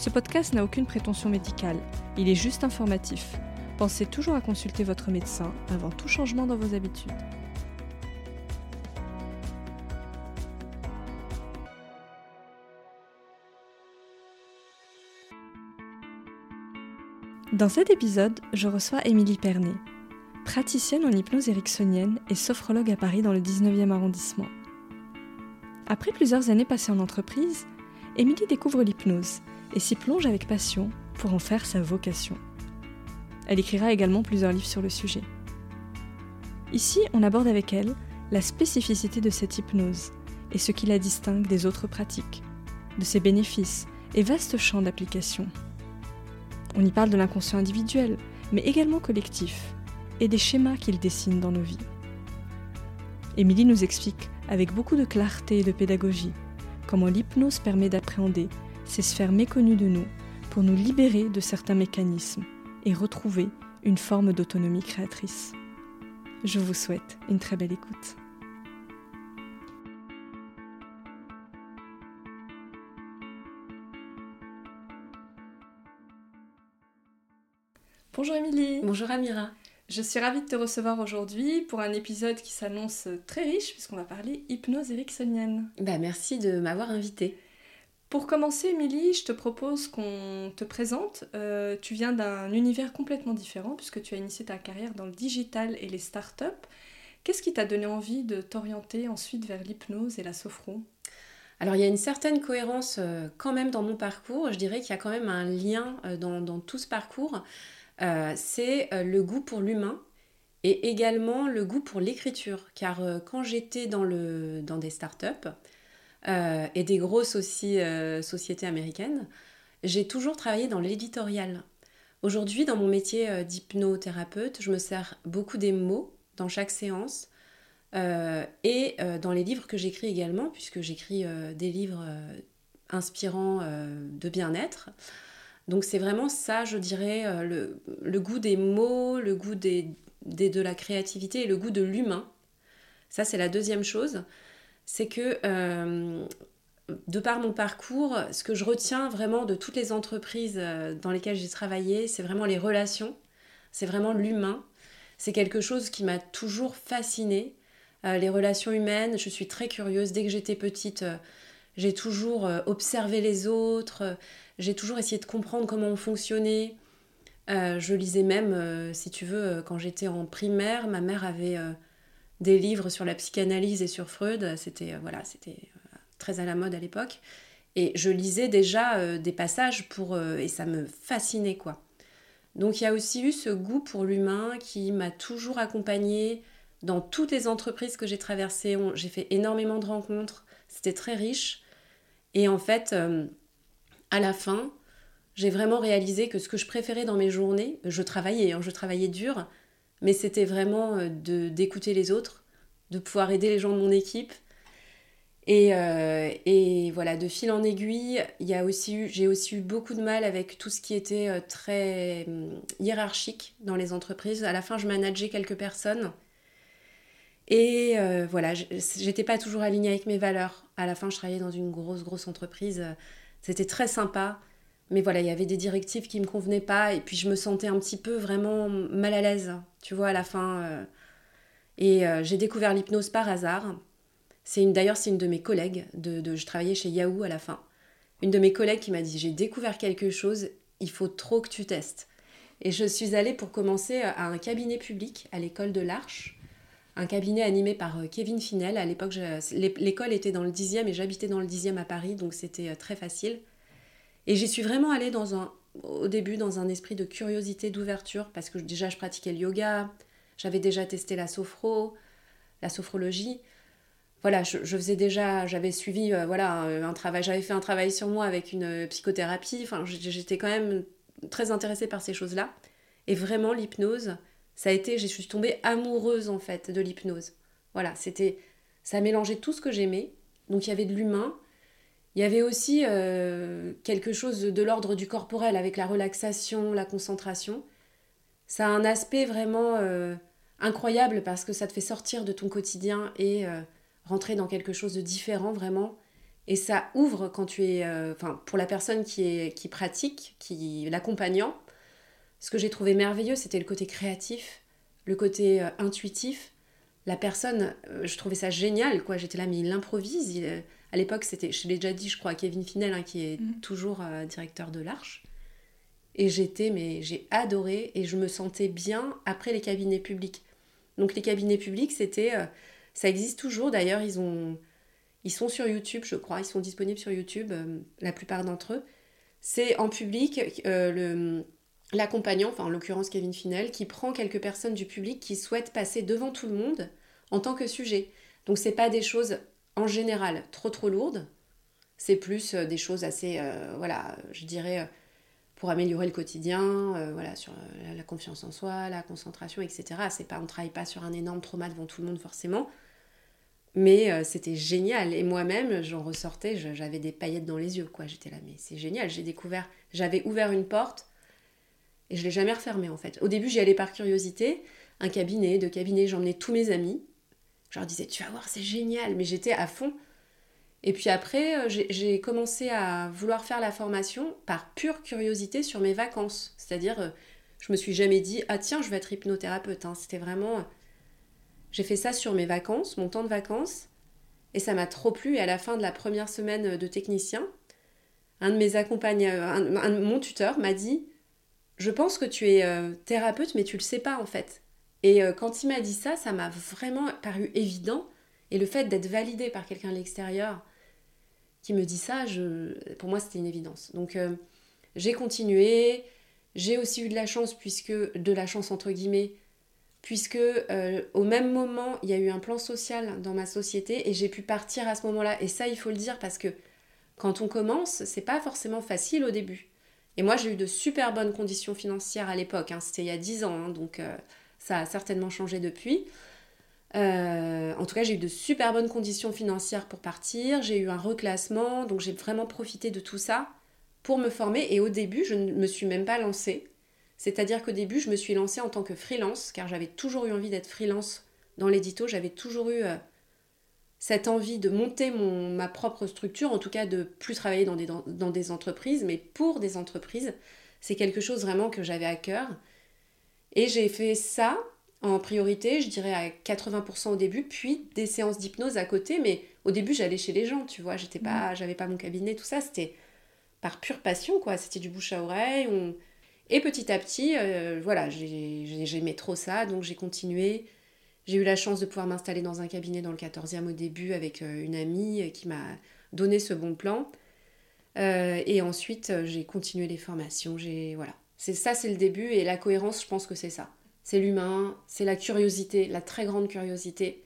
Ce podcast n'a aucune prétention médicale, il est juste informatif. Pensez toujours à consulter votre médecin avant tout changement dans vos habitudes. Dans cet épisode, je reçois Émilie Pernet, praticienne en hypnose ericksonienne et sophrologue à Paris dans le 19e arrondissement. Après plusieurs années passées en entreprise, Émilie découvre l'hypnose et s'y plonge avec passion pour en faire sa vocation. Elle écrira également plusieurs livres sur le sujet. Ici, on aborde avec elle la spécificité de cette hypnose et ce qui la distingue des autres pratiques, de ses bénéfices et vastes champs d'application. On y parle de l'inconscient individuel, mais également collectif, et des schémas qu'il dessine dans nos vies. Émilie nous explique, avec beaucoup de clarté et de pédagogie, comment l'hypnose permet d'appréhender ces sphères méconnues de nous pour nous libérer de certains mécanismes et retrouver une forme d'autonomie créatrice. Je vous souhaite une très belle écoute. Bonjour Émilie. Bonjour Amira. Je suis ravie de te recevoir aujourd'hui pour un épisode qui s'annonce très riche puisqu'on va parler hypnose ericksonienne. Bah merci de m'avoir invitée. Pour commencer, Émilie, je te propose qu'on te présente. Euh, tu viens d'un univers complètement différent puisque tu as initié ta carrière dans le digital et les startups. Qu'est-ce qui t'a donné envie de t'orienter ensuite vers l'hypnose et la sophro? Alors il y a une certaine cohérence euh, quand même dans mon parcours. Je dirais qu'il y a quand même un lien euh, dans, tout ce parcours. c'est le goût pour l'humain et également le goût pour l'écriture. Car quand j'étais dans, dans des startups, euh, et des grosses euh, sociétés américaines, j'ai toujours travaillé dans l'éditorial. Aujourd'hui, dans mon métier euh, d'hypnothérapeute, je me sers beaucoup des mots dans chaque séance et dans les livres que j'écris également, puisque j'écris des livres inspirants de bien-être. Donc c'est vraiment ça, je dirais, le, goût des mots, le goût des, de la créativité et le goût de l'humain. Ça, c'est la deuxième chose c'est que euh, de par mon parcours, ce que je retiens vraiment de toutes les entreprises euh, dans lesquelles j'ai travaillé, c'est vraiment les relations, c'est vraiment l'humain. C'est quelque chose qui m'a toujours fascinée. Euh, les relations humaines, je suis très curieuse. Dès que j'étais petite, j'ai toujours observé les autres, j'ai toujours essayé de comprendre comment on fonctionnait. je lisais même, si tu veux, quand j'étais en primaire, ma mère avait des livres sur la psychanalyse et sur Freud. C'était euh, voilà, c'était euh, très à la mode à l'époque. Et je lisais déjà euh, des passages pour et ça me fascinait quoi. Donc il y a aussi eu ce goût pour l'humain qui m'a toujours accompagnée dans toutes les entreprises que j'ai traversées. J'ai fait énormément de rencontres, c'était très riche. Et en fait, à la fin, j'ai vraiment réalisé que ce que je préférais dans mes journées, je travaillais, hein, je travaillais dur, mais c'était vraiment euh, de d'écouter les autres, de pouvoir aider les gens de mon équipe. Et, euh, et voilà, de fil en aiguille, il y a aussi j'ai aussi eu beaucoup de mal avec tout ce qui était euh, très hum, hiérarchique dans les entreprises. À la fin, je manageais quelques personnes. Et voilà, j'étais pas toujours alignée avec mes valeurs. À la fin, je travaillais dans une grosse, grosse entreprise. C'était très sympa. Mais voilà, il y avait des directives qui me convenaient pas et puis je me sentais un petit peu vraiment mal à l'aise, tu vois, à la fin. Euh. Et euh, j'ai découvert l'hypnose par hasard. C'est une, d'ailleurs, c'est une de mes collègues. De, je travaillais chez Yahoo à la fin. Une de mes collègues qui m'a dit j'ai découvert quelque chose, il faut trop que tu testes. Et je suis allée pour commencer à un cabinet public à l'école de l'Arche, un cabinet animé par euh, Kevin Finel. À l'époque, l'école était dans le 10e et j'habitais dans le 10e à Paris, donc c'était très facile. Et j'y suis vraiment allée dans un, au début dans un esprit de curiosité, d'ouverture, parce que déjà je pratiquais le yoga, j'avais déjà testé la sophro, la sophrologie. Voilà, je, faisais déjà, j'avais suivi, euh, voilà, un, travail, j'avais fait un travail sur moi avec une psychothérapie. Enfin, j'étais quand même, très intéressée par ces choses-là. Et vraiment, l'hypnose, ça a été, je suis tombée amoureuse en fait de l'hypnose. Voilà, c'était, ça mélangeait tout ce que j'aimais. Donc il y avait de l'humain, il y avait aussi euh, quelque chose de l'ordre du corporel avec la relaxation, la concentration. Ça a un aspect vraiment euh, incroyable parce que ça te fait sortir de ton quotidien et euh, rentrer dans quelque chose de différent vraiment. Et ça ouvre quand tu es, enfin pour la personne qui, est, qui pratique, qui l'accompagnant, ce que j'ai trouvé merveilleux, c'était le côté créatif, le côté intuitif. La personne, je trouvais ça génial, quoi. J'étais là, mais il improvise. À l'époque, c'était, je l'ai déjà dit, je crois, Kevin Finel, hein, qui est mhm. toujours euh, directeur de l'Arche. Et j'étais, mais j'ai adoré et je me sentais bien après les cabinets publics. Donc les cabinets publics, c'était, euh, ça existe toujours. D'ailleurs, ils ont, ils sont sur YouTube, je crois, ils sont disponibles sur YouTube, euh, la plupart d'entre eux. C'est en public le l'accompagnant, enfin en l'occurrence Kevin Finel, qui prend quelques personnes du public qui souhaitent passer devant tout le monde en tant que sujet. Donc c'est pas des choses en général trop trop lourdes. C'est plus euh, des choses assez, euh, voilà, je dirais, euh, pour améliorer le quotidien, voilà, sur la confiance en soi, la concentration, etc. C'est pas, on travaille pas sur un énorme trauma devant tout le monde forcément. Mais c'était génial. Et moi-même, j'en ressortais, j'avais des paillettes dans les yeux, quoi. J'étais là, mais c'est génial. J'ai découvert, j'avais ouvert une porte et je l'ai jamais refermée, en fait. Au début, j'y allais par curiosité. Un cabinet, deux cabinets, j'emmenais tous mes amis. Je leur disais, tu vas voir, c'est génial, mais j'étais à fond. Et puis après, euh, j'ai commencé à vouloir faire la formation par pure curiosité sur mes vacances. C'est-à-dire, euh, je me suis jamais dit, ah tiens, je vais être hypnothérapeute. Hein. C'était vraiment. Euh, j'ai fait ça sur mes vacances, mon temps de vacances, et ça m'a trop plu. Et à la fin de la première semaine de technicien, un de mes accompagnants, mon tuteur m'a dit, je pense que tu es thérapeute, mais tu le sais pas en fait. Et euh, quand il m'a dit ça, ça m'a vraiment paru évident. Et le fait d'être validé par quelqu'un de l'extérieur qui me dit ça, pour moi, c'était une évidence. Donc, euh, j'ai continué. J'ai aussi eu de la chance, puisque, de la chance entre guillemets, puisque euh, au même moment, il y a eu un plan social dans ma société et j'ai pu partir à ce moment-là. Et ça, il faut le dire parce que quand on commence, c'est pas forcément facile au début. Et moi, j'ai eu de super bonnes conditions financières à l'époque. Hein. C'était il y a 10 ans, hein, donc ça a certainement changé depuis. Euh, en tout cas, j'ai eu de super bonnes conditions financières pour partir. J'ai eu un reclassement, donc j'ai vraiment profité de tout ça pour me former. Et au début, je ne me suis même pas lancée. C'est-à-dire qu'au début, je me suis lancée en tant que freelance, car j'avais toujours eu envie d'être freelance dans l'édito. J'avais toujours eu euh, cette envie de monter mon, ma propre structure, en tout cas de plus travailler dans des, dans des entreprises, mais pour des entreprises. C'est quelque chose vraiment que j'avais à cœur. Et j'ai fait ça en priorité, je dirais à 80% au début, puis des séances d'hypnose à côté. Mais au début, j'allais chez les gens, tu vois. J'étais pas, mm. j'avais pas mon cabinet, tout ça. C'était par pure passion, quoi. C'était du bouche à oreille. Et petit à petit, euh, voilà, j'aimais trop ça, donc j'ai continué. J'ai eu la chance de pouvoir m'installer dans un cabinet dans le 14e au début avec euh, une amie qui m'a donné ce bon plan. Euh, et ensuite, j'ai continué les formations. J'ai voilà, c'est ça, c'est le début, et la cohérence, je pense que c'est ça. C'est l'humain, c'est la curiosité, la très grande curiosité,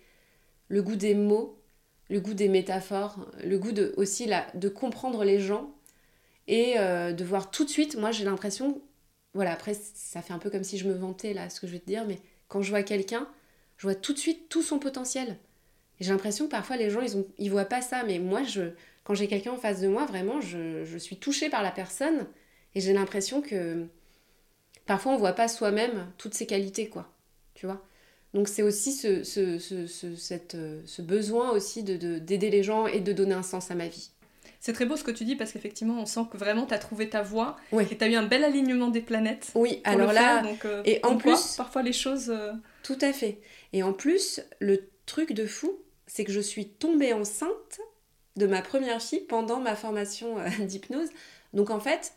le goût des mots, le goût des métaphores, le goût de, aussi de comprendre les gens et euh, de voir tout de suite. Moi, j'ai l'impression, voilà, après, ça fait un peu comme si je me vantais là, ce que je vais te dire, mais quand je vois quelqu'un, je vois tout de suite tout son potentiel. J'ai l'impression que parfois les gens, ils, ont, ils voient pas ça, mais moi, je, quand j'ai quelqu'un en face de moi, vraiment, je, je suis touchée par la personne et j'ai l'impression que parfois on voit pas soi-même toutes ces qualités, quoi. Tu vois? Donc c'est aussi ce, ce, ce, cette, ce, besoin aussi d'aider de, d'aider les gens et de donner un sens à ma vie. C'est très beau ce que tu dis parce qu'effectivement, on sent que vraiment tu as trouvé ta voie et tu as eu un bel alignement des planètes. Oui, alors là, euh, et en plus, parfois les choses. Euh, Tout à fait. Et en plus, le truc de fou, c'est que je suis tombée enceinte de ma première fille pendant ma formation euh, d'hypnose. Donc en fait,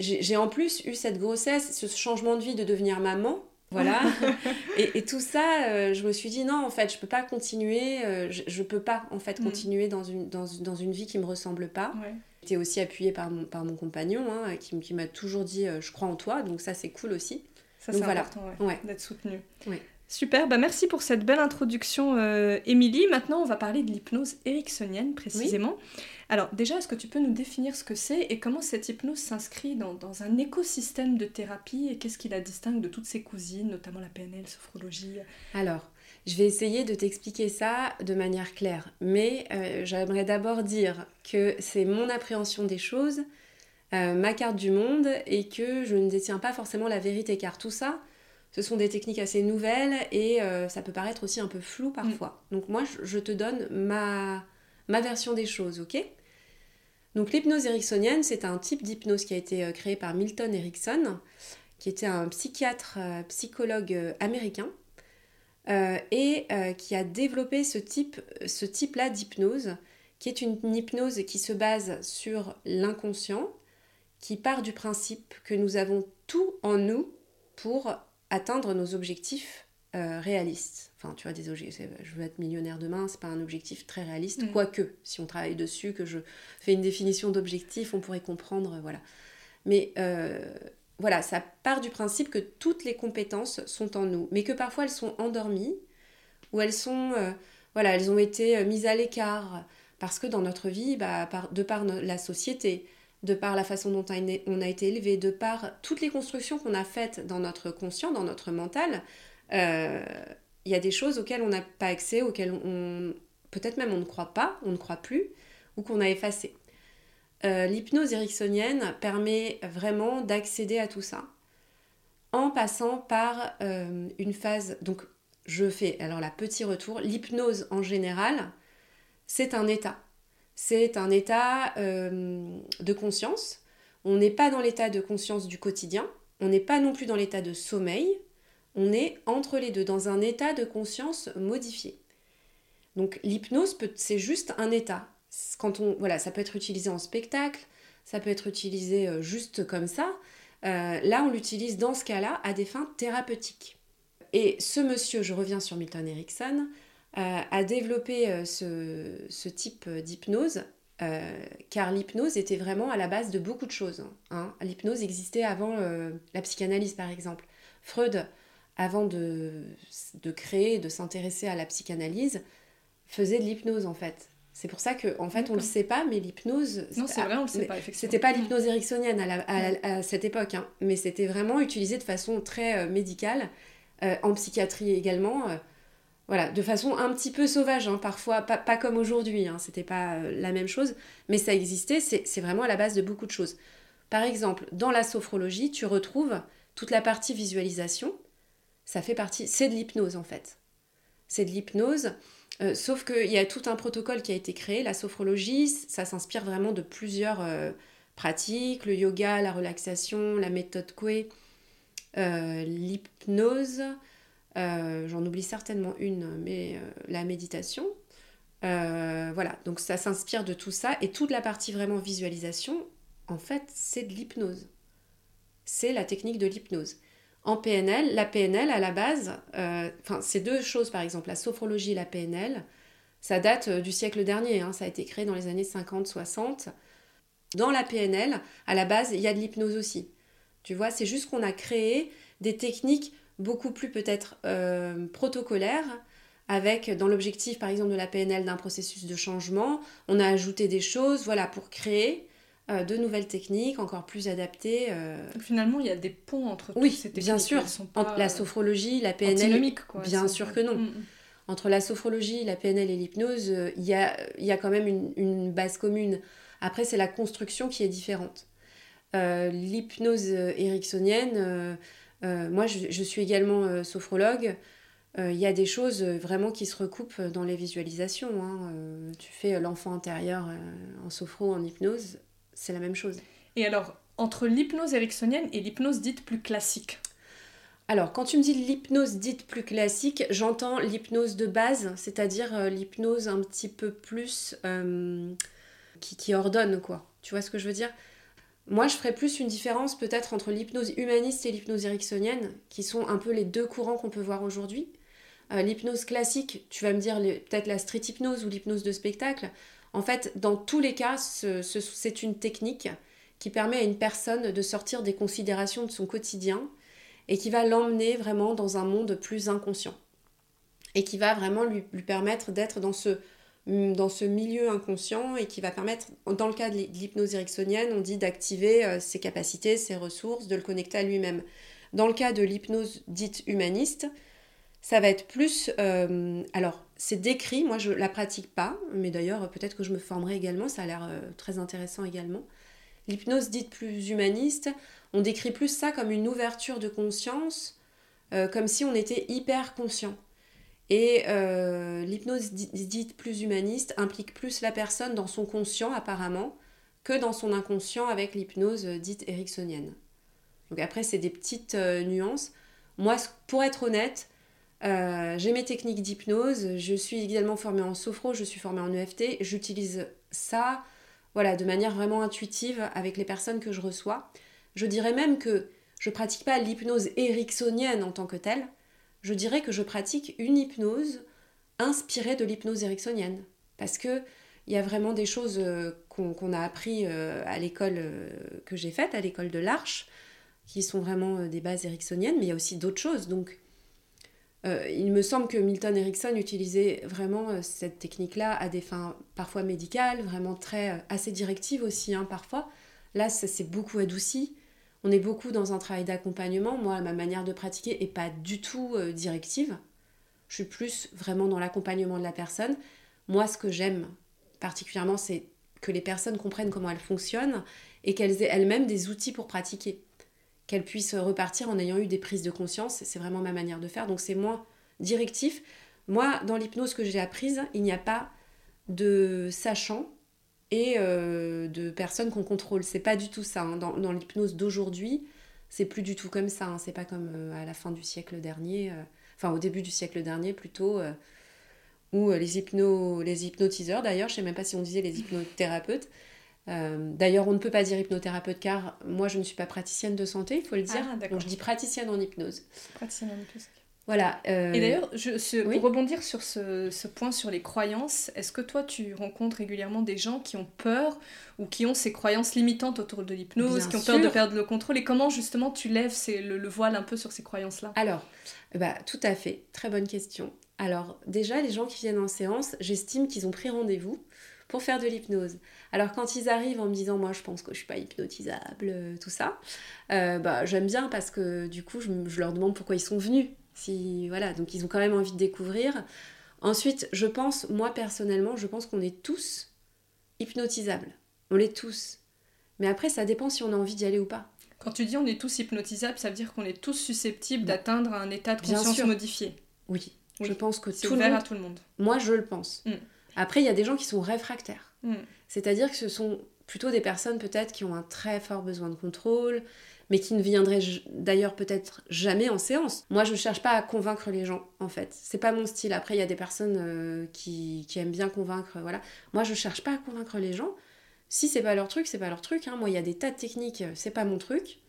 j'ai en plus eu cette grossesse, ce changement de vie de devenir maman. Voilà. et, tout ça, euh, je me suis dit non, en fait, je peux pas continuer, euh, je, je, peux pas en fait mm. continuer dans une, dans, dans, une vie qui me ressemble pas. J'étais aussi appuyée par mon, par mon compagnon hein, qui, qui m'a toujours dit euh, je crois en toi, donc ça c'est cool aussi. Ça c'est important, d'être soutenu. Super, bah merci pour cette belle introduction, euh, Émilie. Maintenant, on va parler de l'hypnose ericksonienne précisément. Alors, déjà, est-ce que tu peux nous définir ce que c'est et comment cette hypnose s'inscrit dans, un écosystème de thérapie et qu'est-ce qui la distingue de toutes ses cousines, notamment la PNL, sophrologie? Alors, je vais essayer de t'expliquer ça de manière claire, mais euh, j'aimerais d'abord dire que c'est mon appréhension des choses, euh, ma carte du monde et que je ne détiens pas forcément la vérité car tout ça, ce sont des techniques assez nouvelles et euh, ça peut paraître aussi un peu flou parfois. Mm. Donc moi, je te donne ma, ma version des choses, ok? Donc l'hypnose ericksonienne, c'est un type d'hypnose qui a été euh, créé par Milton Erickson, qui était un psychiatre, euh, psychologue américain, et qui a développé ce type, ce type-là d'hypnose, qui est une hypnose qui se base sur l'inconscient, qui part du principe que nous avons tout en nous pour atteindre nos objectifs euh, réalistes. Enfin, tu vois, des objectifs, je veux être millionnaire demain, c'est pas un objectif très réaliste, mm. quoique, si on travaille dessus, que je fais une définition d'objectif, on pourrait comprendre, voilà. Mais euh, voilà, ça part du principe que toutes les compétences sont en nous, mais que parfois elles sont endormies, ou elles sont, euh, voilà, elles ont été mises à l'écart, parce que dans notre vie, bah, de par la société, de par la façon dont on a été élevé, de par toutes les constructions qu'on a faites dans notre conscient, dans notre mental, euh, il y a des choses auxquelles on n'a pas accès, auxquelles on peut-être même on ne croit pas, on ne croit plus, ou qu'on a effacé. Euh, l'hypnose ericksonienne permet vraiment d'accéder à tout ça en passant par euh, une phase. Donc, je fais alors la petit retour. L'hypnose en général, c'est un état c'est un état euh, de conscience. On n'est pas dans l'état de conscience du quotidien, on n'est pas non plus dans l'état de sommeil, on est entre les deux, dans un état de conscience modifié. Donc l'hypnose, c'est juste un état. Quand on, voilà, ça peut être utilisé en spectacle, ça peut être utilisé euh, juste comme ça. Euh, là, on l'utilise dans ce cas-là à des fins thérapeutiques. Et ce monsieur, je reviens sur Milton Erickson, a développé euh, ce, type d'hypnose euh, car l'hypnose était vraiment à la base de beaucoup de choses. Hein. L'hypnose existait avant la psychanalyse, par exemple. Freud, avant de, de créer, de s'intéresser à la psychanalyse, faisait de l'hypnose, en fait. C'est pour ça qu'en en fait, on ne le sait pas, mais l'hypnose... Non, c'est vrai, on le sait pas, C'était pas l'hypnose ericksonienne à, cette époque, hein, mais c'était vraiment utilisé de façon très médicale, en psychiatrie également voilà, de façon un petit peu sauvage, hein, parfois, pas, comme aujourd'hui, hein, c'était pas euh, la même chose, mais ça existait, c'est vraiment à la base de beaucoup de choses. Par exemple, dans la sophrologie, tu retrouves toute la partie visualisation, ça fait partie, c'est de l'hypnose en fait. C'est de l'hypnose, euh, sauf qu'il y a tout un protocole qui a été créé, la sophrologie, ça s'inspire vraiment de plusieurs euh, pratiques, le yoga, la relaxation, la méthode Coué, l'hypnose, euh, j'en oublie certainement une, mais euh, la méditation. Euh, voilà, donc ça s'inspire de tout ça. Et toute la partie vraiment visualisation, en fait, c'est de l'hypnose. C'est la technique de l'hypnose. En PNL, la PNL, à la base, enfin, ces deux choses, par exemple, la sophrologie et la PNL, ça date du siècle dernier, hein. ça a été créé dans les années 50-60. Dans la PNL, à la base, il y a de l'hypnose aussi. Tu vois, c'est juste qu'on a créé des techniques beaucoup plus peut-être euh, protocolaire, avec dans l'objectif par exemple de la PNL d'un processus de changement, on a ajouté des choses voilà, pour créer euh, de nouvelles techniques encore plus adaptées. Euh. Finalement, il y a des ponts entre oui, ces techniques. bien sûr. entre la sophrologie, la PNL. Quoi, bien sûr que non. Mm, mm. Entre la sophrologie, la PNL et l'hypnose, il y, a, y a quand même une, une base commune. Après, c'est la construction qui est différente. L'hypnose ericksonienne, euh, moi, je, suis également euh, sophrologue. Euh, il y a des choses vraiment qui se recoupent dans les visualisations. Hein. tu fais l'enfant intérieur en sophro, en hypnose, c'est la même chose. Et alors, entre l'hypnose ericksonienne et l'hypnose dite plus classique? Alors, quand tu me dis l'hypnose dite plus classique, j'entends l'hypnose de base, c'est-à-dire l'hypnose un petit peu plus qui, qui, ordonne, quoi. Tu vois ce que je veux dire? Moi, je ferais plus une différence peut-être entre l'hypnose humaniste et l'hypnose ericksonienne, qui sont un peu les deux courants qu'on peut voir aujourd'hui. Euh, l'hypnose classique, tu vas me dire peut-être la street hypnose ou l'hypnose de spectacle. En fait, dans tous les cas, c'est une technique qui permet à une personne de sortir des considérations de son quotidien et qui va l'emmener vraiment dans un monde plus inconscient. Et qui va vraiment lui, lui permettre d'être dans ce, dans ce milieu inconscient et qui va permettre, dans le cas de l'hypnose ericksonienne, on dit d'activer euh, ses capacités, ses ressources, de le connecter à lui-même. Dans le cas de l'hypnose dite humaniste, ça va être plus... Euh, alors, c'est décrit, moi je la pratique pas, mais d'ailleurs peut-être que je me formerai également, ça a l'air euh, très intéressant également. L'hypnose dite plus humaniste, on décrit plus ça comme une ouverture de conscience, comme si on était hyper conscient. Et euh, l'hypnose dite plus humaniste implique plus la personne dans son conscient apparemment que dans son inconscient avec l'hypnose dite ericksonienne. Donc après, c'est des petites euh, nuances. Moi, pour être honnête, j'ai mes techniques d'hypnose, je suis également formée en sophro, je suis formée en EFT, j'utilise ça voilà, de manière vraiment intuitive avec les personnes que je reçois. Je dirais même que je pratique pas l'hypnose ericksonienne en tant que telle. Je dirais que je pratique une hypnose inspirée de l'hypnose ericksonienne. Parce que il y a vraiment des choses euh, qu'on a appris euh, à l'école euh, que j'ai faite, à l'école de l'Arche, qui sont vraiment des bases ericksoniennes, mais il y a aussi d'autres choses. Donc, il me semble que Milton Erickson utilisait vraiment cette technique-là à des fins parfois médicales, vraiment très assez directives aussi, hein, parfois. Là, ça s'est beaucoup adouci. On est beaucoup dans un travail d'accompagnement. Moi, ma manière de pratiquer est pas du tout euh, directive. Je suis plus vraiment dans l'accompagnement de la personne. Moi, ce que j'aime particulièrement, c'est que les personnes comprennent comment elles fonctionnent et qu'elles aient elles-mêmes des outils pour pratiquer. Qu'elles puissent repartir en ayant eu des prises de conscience. C'est vraiment ma manière de faire. Donc c'est moins directif. Moi, dans l'hypnose que j'ai apprise, il n'y a pas de sachant et euh, de personnes qu'on contrôle. C'est pas du tout ça. Hein. Dans, l'hypnose d'aujourd'hui, c'est plus du tout comme ça. Hein. C'est pas comme euh, à la fin du siècle dernier, euh, enfin au début du siècle dernier plutôt, où les, hypno, les hypnotiseurs, d'ailleurs, je sais même pas si on disait les hypnothérapeutes. d'ailleurs, on ne peut pas dire hypnothérapeute car moi je ne suis pas praticienne de santé, il faut le dire. Ah, Donc je dis praticienne en hypnose. Praticienne en hypnose. Voilà. Euh, Et d'ailleurs, pour rebondir sur ce, point sur les croyances, est-ce que toi tu rencontres régulièrement des gens qui ont peur ou qui ont ces croyances limitantes autour de l'hypnose, qui ont peur de perdre le contrôle Et comment justement tu lèves le, voile un peu sur ces croyances-là? Alors, bah, tout à fait, très bonne question. Alors déjà, les gens qui viennent en séance, j'estime qu'ils ont pris rendez-vous pour faire de l'hypnose. Alors quand ils arrivent en me disant moi je pense que je suis pas hypnotisable, euh, tout ça, euh, bah, j'aime bien parce que du coup je, leur demande pourquoi ils sont venus. Si, voilà, donc ils ont quand même envie de découvrir. Ensuite, je pense, moi personnellement, je pense qu'on est tous hypnotisables. On l'est tous. Mais après, ça dépend si on a envie d'y aller ou pas. Quand tu dis on est tous hypnotisables, ça veut dire qu'on est tous susceptibles d'atteindre un état de conscience modifié. Oui. Je pense que tout ouvert le monde... à tout le monde. Moi, je le pense. Mm. Après, il y a des gens qui sont réfractaires. Mm. C'est-à-dire que ce sont plutôt des personnes peut-être qui ont un très fort besoin de contrôle, mais qui ne viendrait d'ailleurs peut-être jamais en séance. Moi, je cherche pas à convaincre les gens, en fait. C'est pas mon style. Après, il y a des personnes euh, qui, aiment bien convaincre, voilà. Moi, je cherche pas à convaincre les gens. Si c'est pas leur truc, c'est pas leur truc. Hein. Moi, il y a des tas de techniques, c'est pas mon truc.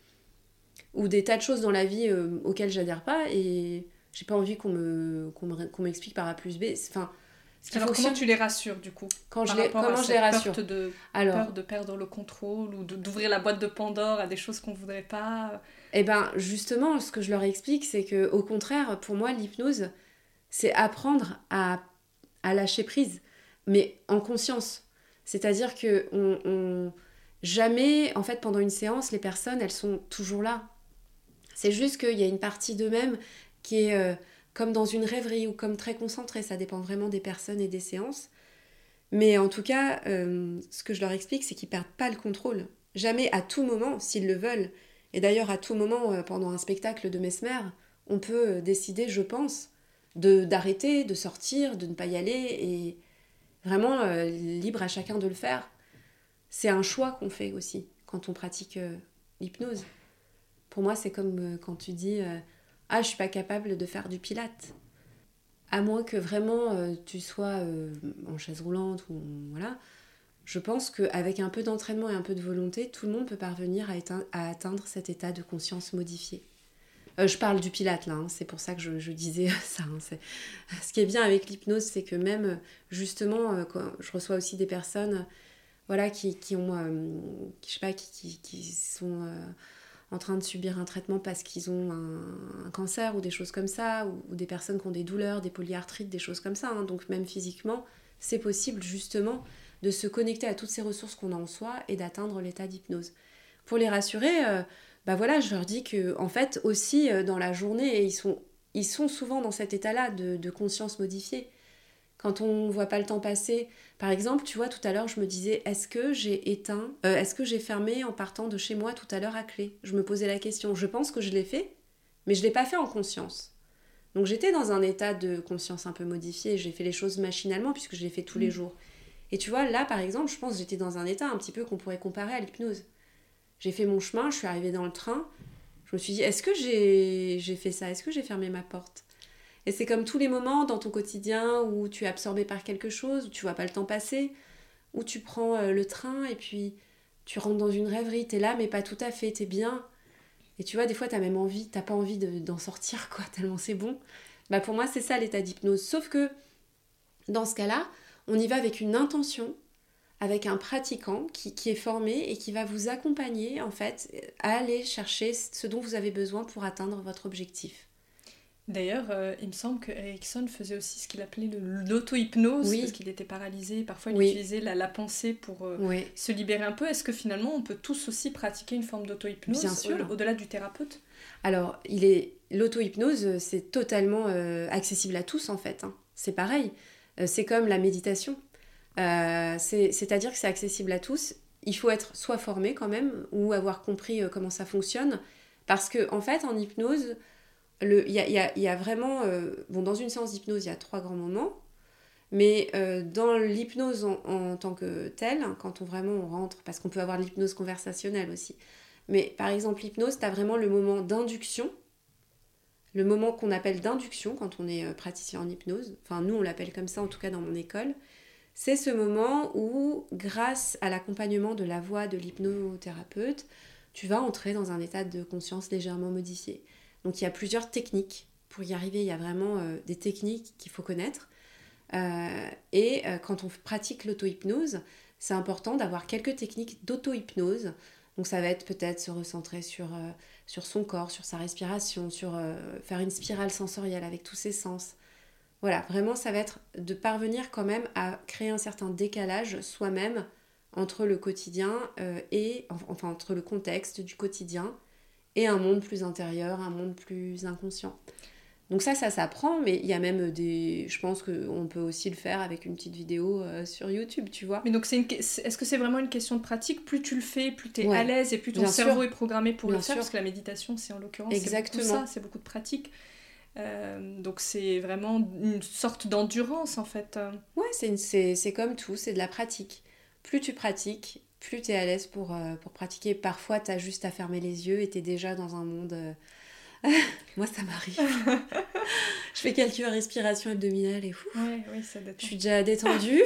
Ou des tas de choses dans la vie euh, auxquelles j'adhère pas et j'ai pas envie qu'on me qu'on m'explique par A plus B. Enfin, alors comment tu les rassures du coup Quand je les, Comment je les rassure peur de, Alors, peur de perdre le contrôle ou d'ouvrir la boîte de Pandore à des choses qu'on voudrait pas? Eh ben justement, ce que je leur explique, c'est que au contraire, pour moi, l'hypnose, c'est apprendre à, à, lâcher prise, mais en conscience. C'est-à-dire que on, on, jamais, en fait, pendant une séance, les personnes, elles sont toujours là. C'est juste qu'il y a une partie d'eux-mêmes qui est euh, comme dans une rêverie ou comme très concentré, ça dépend vraiment des personnes et des séances. Mais en tout cas, euh, ce que je leur explique, c'est qu'ils perdent pas le contrôle. Jamais, à tout moment, s'ils le veulent. Et d'ailleurs, à tout moment, euh, pendant un spectacle de Mesmer, on peut euh, décider, je pense, de d'arrêter, de sortir, de ne pas y aller, et vraiment libre à chacun de le faire. C'est un choix qu'on fait aussi quand on pratique l'hypnose. Pour moi, c'est comme quand tu dis ah je suis pas capable de faire du pilate. À moins que vraiment euh, tu sois euh, en chaise roulante ou voilà. Je pense qu'avec un peu d'entraînement et un peu de volonté tout le monde peut parvenir à, atteindre cet état de conscience modifié. Euh, je parle du pilate là, hein, c'est pour ça que je, disais ça. Hein, ce qui est bien avec l'hypnose, c'est que même justement, je reçois aussi des personnes voilà, qui, ont, qui sont en train de subir un traitement parce qu'ils ont un, cancer ou des choses comme ça, ou, des personnes qui ont des douleurs, des polyarthrites, des choses comme ça. Hein. Donc même physiquement, c'est possible justement de se connecter à toutes ces ressources qu'on a en soi et d'atteindre l'état d'hypnose. Pour les rassurer, euh, bah je leur dis que en fait aussi euh, dans la journée, ils sont, ils sont souvent dans cet état-là de, conscience modifiée. Quand on ne voit pas le temps passer, par exemple, tu vois, tout à l'heure, je me disais, est-ce que j'ai éteint, euh, est-ce que j'ai fermé en partant de chez moi tout à l'heure à clé? Je me posais la question. Je pense que je l'ai fait, mais je ne l'ai pas fait en conscience. Donc j'étais dans un état de conscience un peu modifié, j'ai fait les choses machinalement puisque je les fais tous les mm. jours. Et tu vois, là, par exemple, je pense que j'étais dans un état un petit peu qu'on pourrait comparer à l'hypnose. J'ai fait mon chemin, je suis arrivée dans le train, je me suis dit, est-ce que j'ai fait ça? Est-ce que j'ai fermé ma porte? Et c'est comme tous les moments dans ton quotidien où tu es absorbé par quelque chose, où tu vois pas le temps passer, où tu prends euh, le train et puis tu rentres dans une rêverie, t'es là mais pas tout à fait, t'es bien. Et tu vois, des fois t'as même envie, t'as pas envie d'en sortir quoi, tellement c'est bon. Bah pour moi c'est ça l'état d'hypnose. Sauf que dans ce cas-là, on y va avec une intention, avec un pratiquant qui, est formé et qui va vous accompagner en fait à aller chercher ce dont vous avez besoin pour atteindre votre objectif. D'ailleurs, euh, il me semble que Erickson faisait aussi ce qu'il appelait l'auto-hypnose, parce qu'il était paralysé. Parfois, il utilisait la, pensée pour euh, se libérer un peu. Est-ce que finalement, on peut tous aussi pratiquer une forme d'auto-hypnose au-delà du thérapeute? Alors, il est l'auto-hypnose, c'est totalement euh, accessible à tous en fait. Hein. C'est pareil. Euh, c'est comme la méditation. Euh, c'est-à-dire que c'est accessible à tous. Il faut être soit formé quand même, ou avoir compris euh, comment ça fonctionne. Parce que, en fait, en hypnose, il y a, vraiment. bon, dans une séance d'hypnose, il y a trois grands moments. Mais dans l'hypnose en, tant que telle, quand on vraiment on rentre, parce qu'on peut avoir l'hypnose conversationnelle aussi. Mais par exemple, l'hypnose, tu as vraiment le moment d'induction, le moment qu'on appelle d'induction quand on est euh, praticien en hypnose, enfin nous on l'appelle comme ça en tout cas dans mon école, c'est ce moment où grâce à l'accompagnement de la voix de l'hypnothérapeute, tu vas entrer dans un état de conscience légèrement modifié. Donc il y a plusieurs techniques. Pour y arriver, il y a vraiment euh, des techniques qu'il faut connaître. Euh, et quand on pratique l'auto-hypnose, c'est important d'avoir quelques techniques d'auto-hypnose. Donc ça va être peut-être se recentrer sur sur son corps, sur sa respiration, sur euh, faire une spirale sensorielle avec tous ses sens. Voilà, vraiment, ça va être de parvenir quand même à créer un certain décalage soi-même entre le quotidien euh, et, enfin, entre le contexte du quotidien et un monde plus intérieur, un monde plus inconscient. Donc ça, ça s'apprend, mais il y a même des... Je pense qu'on peut aussi le faire avec une petite vidéo euh, sur YouTube, tu vois. Mais donc, c'est est-ce que c'est vraiment une question de pratique? Plus tu le fais, plus tu es à l'aise et plus ton cerveau est programmé pour le faire, parce que la méditation, c'est en l'occurrence, c'est ça, c'est beaucoup de pratique. Euh, donc c'est vraiment une sorte d'endurance, en fait. Ouais, c'est comme tout, c'est de la pratique. Plus tu pratiques, plus tu es à l'aise pour, euh, pour pratiquer. Parfois, tu as juste à fermer les yeux et tu es déjà dans un monde Moi, ça m'arrive. je fais quelques respirations abdominales et fou. Je suis déjà détendue.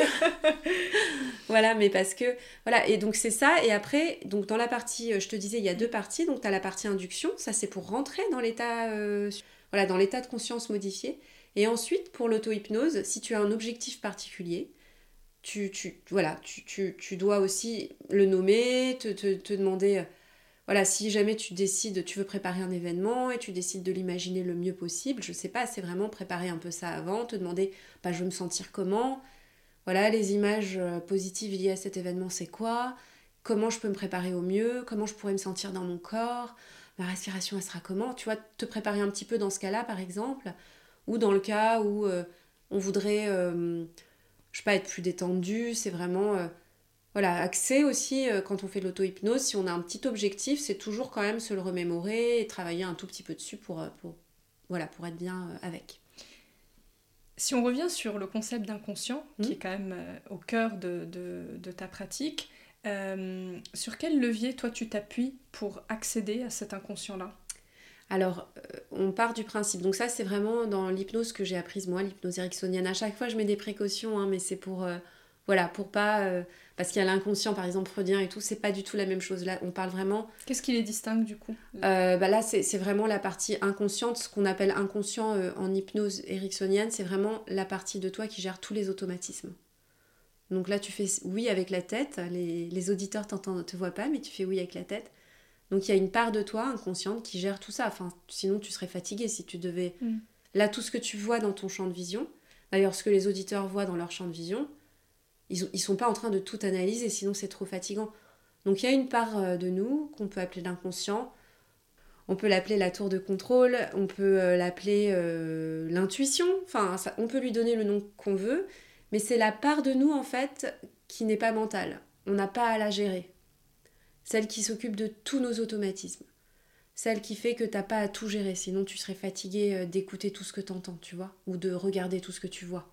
voilà, mais parce que. Voilà, et donc c'est ça. Et après, donc dans la partie, euh, je te disais, il y a deux parties. Donc tu as la partie induction, ça c'est pour rentrer dans l'état euh, voilà, dans l'état de conscience modifié. Et ensuite, pour l'auto-hypnose, si tu as un objectif particulier, tu, tu, voilà, tu, tu, tu dois aussi le nommer, te, te, te demander euh, voilà, si jamais tu décides, tu veux préparer un événement et tu décides de l'imaginer le mieux possible, je sais pas, c'est vraiment préparer un peu ça avant, te demander, bah, je veux me sentir comment, voilà, les images euh, positives liées à cet événement, c'est quoi, comment je peux me préparer au mieux, comment je pourrais me sentir dans mon corps, ma respiration, elle sera comment, tu vois, te préparer un petit peu dans ce cas-là, par exemple, ou dans le cas où euh, on voudrait, je sais pas, être plus détendu, c'est vraiment voilà, accès aussi euh, quand on fait de l'auto-hypnose, si on a un petit objectif, c'est toujours quand même se le remémorer et travailler un tout petit peu dessus pour, euh, pour, voilà, pour être bien euh, avec. Si on revient sur le concept d'inconscient, qui mmh. est quand même au cœur de, de, ta pratique, sur quel levier toi tu t'appuies pour accéder à cet inconscient-là? Alors, on part du principe. Donc ça, c'est vraiment dans l'hypnose que j'ai apprise moi, l'hypnose ericksonienne. À chaque fois, je mets des précautions, hein, mais c'est pour, voilà, pour pas parce qu'il y a l'inconscient, par exemple, freudien et tout, c'est pas du tout la même chose. Là, on parle vraiment. Qu'est-ce qui les distingue du coup? Euh, bah Là, c'est vraiment la partie inconsciente, ce qu'on appelle inconscient euh, en hypnose ericksonienne, c'est vraiment la partie de toi qui gère tous les automatismes. Donc là, tu fais oui avec la tête, les, les auditeurs ne te voient pas, mais tu fais oui avec la tête. Donc il y a une part de toi inconsciente qui gère tout ça. Enfin, sinon tu serais fatigué si tu devais. Mm. Là, tout ce que tu vois dans ton champ de vision, d'ailleurs ce que les auditeurs voient dans leur champ de vision, ils, ils sont pas en train de tout analyser, sinon c'est trop fatigant. Donc il y a une part euh, de nous qu'on peut appeler l'inconscient. On peut l'appeler la tour de contrôle, on peut euh, l'appeler euh, l'intuition, enfin ça- on peut lui donner le nom qu'on veut, mais c'est la part de nous en fait qui n'est pas mentale. On n'a pas à la gérer. Celle qui s'occupe de tous nos automatismes. Celle qui fait que t'as pas à tout gérer, sinon tu serais fatigué euh, d'écouter tout ce que t'entends, tu vois, ou de regarder tout ce que tu vois.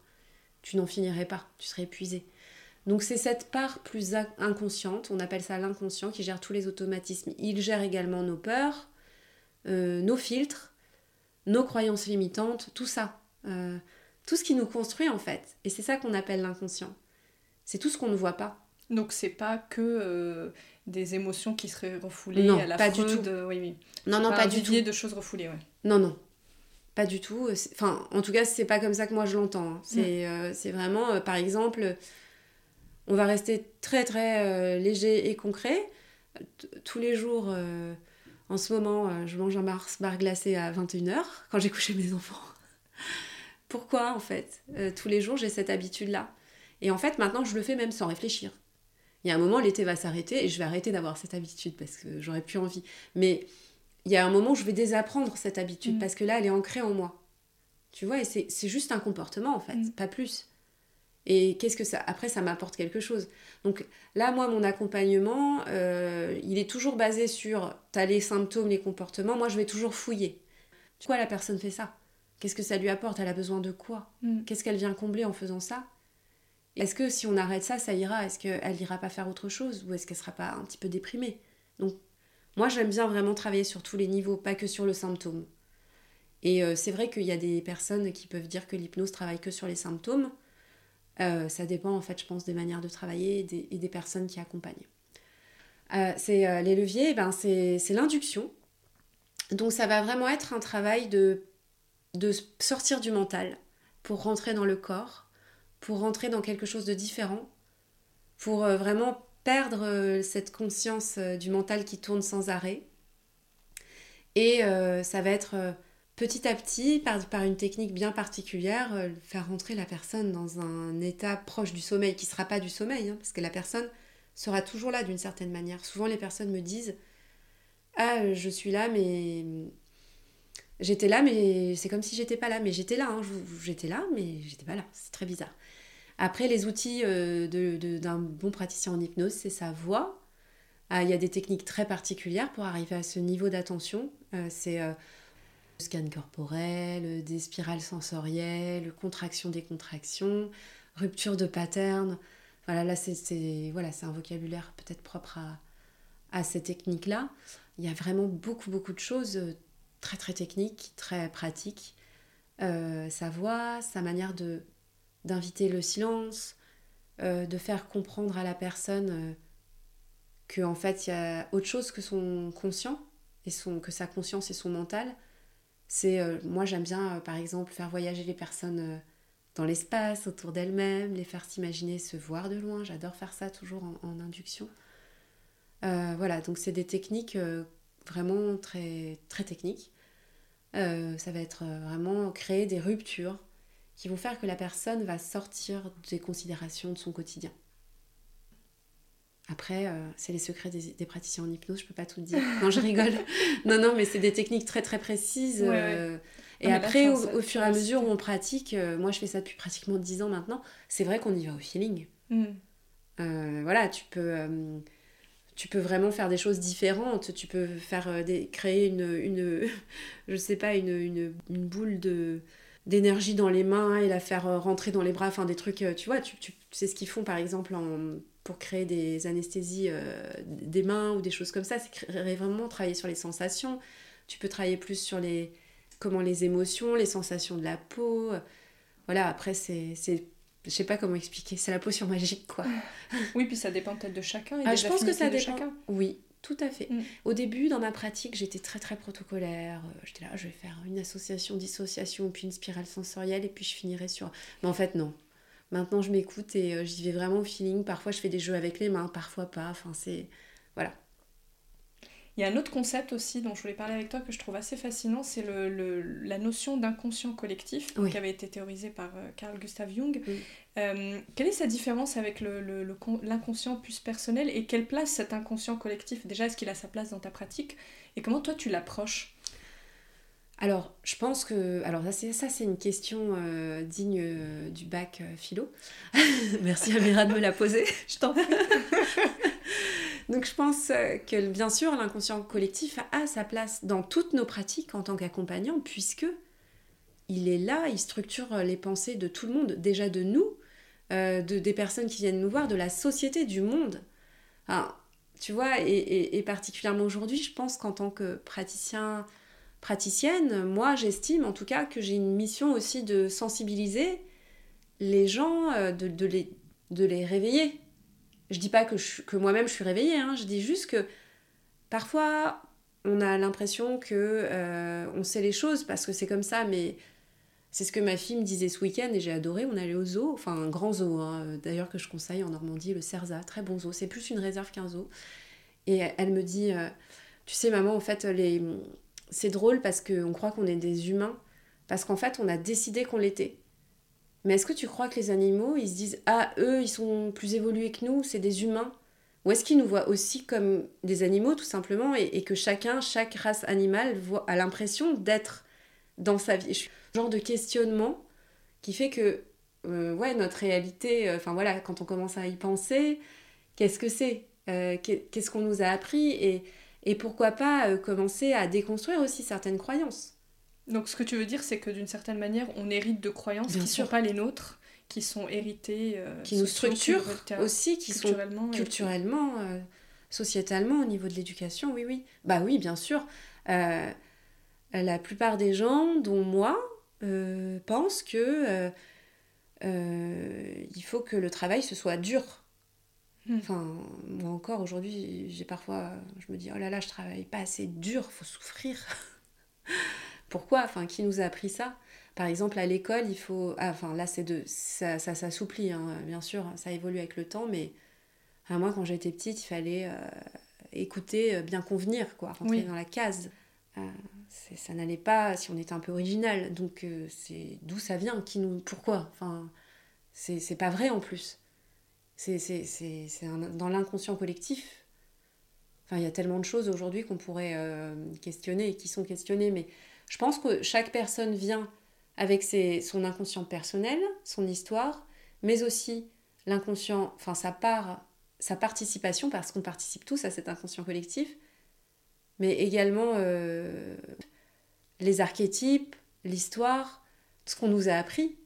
Tu n'en finirais pas, tu serais épuisé. Donc c'est cette part plus inconsciente, on appelle ça l'inconscient, qui gère tous les automatismes. Il gère également nos peurs, euh, nos filtres, nos croyances limitantes, tout ça. Euh, tout ce qui nous construit en fait. Et c'est ça qu'on appelle l'inconscient. C'est tout ce qu'on ne voit pas. Donc c'est pas que des émotions qui seraient refoulées Non, à la pas du tout. euh, oui, oui. Non, non, Pas du tout. de choses refoulées, ouais. Non, non. Pas du tout. Enfin, en tout cas, c'est pas comme ça que moi je l'entends. hein. C'est euh, c'est vraiment, euh, par exemple, on va rester très très euh, léger et concret. T- Tous les jours, en ce moment, je mange un Mars bar glacé à 21h quand j'ai couché mes enfants. Pourquoi en fait Tous les jours, j'ai cette habitude-là? Et en fait, maintenant, je le fais même sans réfléchir. Il y a un moment, l'été va s'arrêter et je vais arrêter d'avoir cette habitude parce que j'aurais plus envie. Mais il y a un moment où je vais désapprendre cette habitude Mm. parce que là, elle est ancrée en moi. Tu vois, et c'est juste un comportement en fait, Mm. pas plus. Et qu'est-ce que ça Après, ça m'apporte quelque chose. Donc là, moi, mon accompagnement, euh, il est toujours basé sur t'as les symptômes, les comportements. Moi, je vais toujours fouiller. Pourquoi la personne fait ça? Qu'est-ce que ça lui apporte? Elle a besoin de quoi? Mm. Qu'est-ce qu'elle vient combler en faisant ça? Est-ce que si on arrête ça, ça ira? Est-ce qu'elle ira pas faire autre chose? Ou est-ce qu'elle sera pas un petit peu déprimée? Donc, moi, j'aime bien vraiment travailler sur tous les niveaux, pas que sur le symptôme. Et euh, c'est vrai qu'il y a des personnes qui peuvent dire que l'hypnose travaille que sur les symptômes. Euh, ça dépend, en fait, je pense, des manières de travailler et des, personnes qui accompagnent. Euh, c'est les leviers, eh ben, c'est l'induction. Donc, ça va vraiment être un travail de sortir du mental pour rentrer dans le corps, pour rentrer dans quelque chose de différent, pour euh, vraiment perdre euh, cette conscience euh, du mental qui tourne sans arrêt. Et ça va être petit à petit, par, une technique bien particulière, faire rentrer la personne dans un état proche du sommeil, qui ne sera pas du sommeil, hein, parce que la personne sera toujours là d'une certaine manière. Souvent les personnes me disent Ah, je suis là, mais j'étais là, mais c'est comme si j'étais pas là. Mais j'étais là, hein, j'étais là, mais j'étais pas là. C'est très bizarre. Après, les outils euh, de- de- d'un bon praticien en hypnose, c'est sa voix. Ah, Il y a des techniques très particulières pour arriver à ce niveau d'attention. Euh, c'est euh, le scan corporel, euh, des spirales sensorielles, contraction des contractions, rupture de pattern. Voilà, là, c'est voilà, un vocabulaire peut-être propre à, à ces techniques-là. Il y a vraiment beaucoup, beaucoup de choses euh, très, très techniques, très pratiques. Euh, sa voix, sa manière de d'inviter le silence, euh, de faire comprendre à la personne euh, que en fait il y a autre chose que son conscient et son que sa conscience et son mental. C'est euh, moi j'aime bien par exemple faire voyager les personnes dans l'espace autour d'elles-mêmes, les faire s'imaginer se voir de loin. J'adore faire ça toujours en, induction. Voilà donc c'est des techniques vraiment très très techniques. Ça va être vraiment créer des ruptures qui vont faire que la personne va sortir des considérations de son quotidien. Après, euh, c'est les secrets des, des praticiens en hypnose, je peux pas tout dire. Non, je rigole. non, non, mais c'est des techniques très très précises. Ouais, euh, Et Non, après, au, fur et à mesure où on pratique, euh, moi je fais ça depuis pratiquement 10 ans maintenant, c'est vrai qu'on y va au feeling. Mm. Voilà, tu peux, tu peux vraiment faire des choses différentes. Tu peux faire des, créer une, une, je sais pas, une, une, une boule de d'énergie dans les mains et la faire euh, rentrer dans les bras, enfin des trucs, euh, tu vois, tu, tu c'est ce qu'ils font par exemple en, pour créer des anesthésies euh, des mains ou des choses comme ça, c'est vraiment travailler sur les sensations. Tu peux travailler plus sur les comment les émotions, les sensations de la peau. Voilà, après c'est c'est je sais pas comment expliquer, c'est la potion magique quoi. Oui, puis ça dépend peut-être de chacun. Et Ah, des je pense que ça dépend. chacun. Oui, tout à fait. Mm. Au début, dans ma pratique, j'étais très très protocolaire. Euh, J'étais là, je vais faire une association, dissociation, puis une spirale sensorielle, et puis je finirai sur. Mais en fait, non. Maintenant, je m'écoute et euh, j'y vais vraiment au feeling. Parfois, je fais des jeux avec les mains, parfois pas. Enfin, c'est. Voilà. Il y a un autre concept aussi dont je voulais parler avec toi que je trouve assez fascinant, c'est le, la notion d'inconscient collectif qui avait été théorisée par euh, Carl Gustav Jung. Euh, quelle est sa différence avec l'inconscient plus personnel et quelle place cet inconscient collectif Déjà, est-ce qu'il a sa place dans ta pratique et comment toi tu l'approches? Alors, je pense que. Alors, ça, c'est une question euh, digne du bac philo. Merci Amira de me la poser. je t'en prie. Donc je pense euh, que bien sûr l'inconscient collectif a sa place dans toutes nos pratiques en tant qu'accompagnant puisque il est là, il structure les pensées de tout le monde, déjà de nous, euh, de, des personnes qui viennent nous voir, de la société, du monde. tu vois, et, particulièrement aujourd'hui, je pense qu'en tant que praticien, praticienne, moi j'estime en tout cas que j'ai une mission aussi de sensibiliser les gens, euh, de, les, de les réveiller je dis pas que, moi-même je suis réveillée, hein, je dis juste que parfois on a l'impression que euh, on sait les choses parce que c'est comme ça, mais c'est ce que ma fille me disait ce week-end et j'ai adoré. On allait au zoo, enfin un grand zoo, hein, d'ailleurs que je conseille en Normandie, le Cerza, très bon zoo. C'est plus une réserve qu'un zoo. Et elle me dit, euh, tu sais maman, en fait c'est drôle parce qu'on croit qu'on est des humains parce qu'en fait on a décidé qu'on l'était. Mais est-ce que tu crois que les animaux, ils se disent Ah, eux, ils sont plus évolués que nous, c'est des humains Ou est-ce qu'ils nous voient aussi comme des animaux, tout simplement, et, que chacun, chaque race animale, voit, a l'impression d'être dans sa vie? Genre de questionnement qui fait que, euh, ouais, notre réalité, euh, enfin voilà, quand on commence à y penser, qu'est-ce que c'est? Euh, Qu'est-ce qu'on nous a appris? Et, et pourquoi pas commencer à déconstruire aussi certaines croyances? Donc ce que tu veux dire, c'est que d'une certaine manière, on hérite de croyances qui ne sont pas les nôtres, qui sont héritées, euh, qui nous structurent aussi, qui culturellement, sont culturellement, euh, sociétalement au niveau de l'éducation. Oui, oui. Bah oui, bien sûr. Euh, la plupart des gens, dont moi, pensent que il faut que le travail ce soit dur. Hmm. Enfin, moi encore aujourd'hui, j'ai parfois, je me dis oh là là, je travaille pas assez dur, faut souffrir. Pourquoi Enfin, qui nous a appris ça? Par exemple, à l'école, il faut. Ah, enfin, là, c'est de. Ça, ça s'assouplit, hein, bien sûr, ça évolue avec le temps, mais à moi, quand j'étais petite, il fallait euh, écouter, euh, bien convenir, quoi, rentrer dans la case. Euh, ça n'allait pas si on était un peu original. Donc, c'est d'où ça vient? Qui nous, Pourquoi? Enfin, c'est pas vrai en plus. C'est dans l'inconscient collectif. Enfin, il y a tellement de choses aujourd'hui qu'on pourrait questionner et qui sont questionnées, mais je pense que chaque personne vient avec son inconscient personnel, son histoire, mais aussi l'inconscient, enfin sa part, sa participation, parce qu'on participe tous à cet inconscient collectif, mais également euh, les archétypes, l'histoire, ce qu'on nous a appris.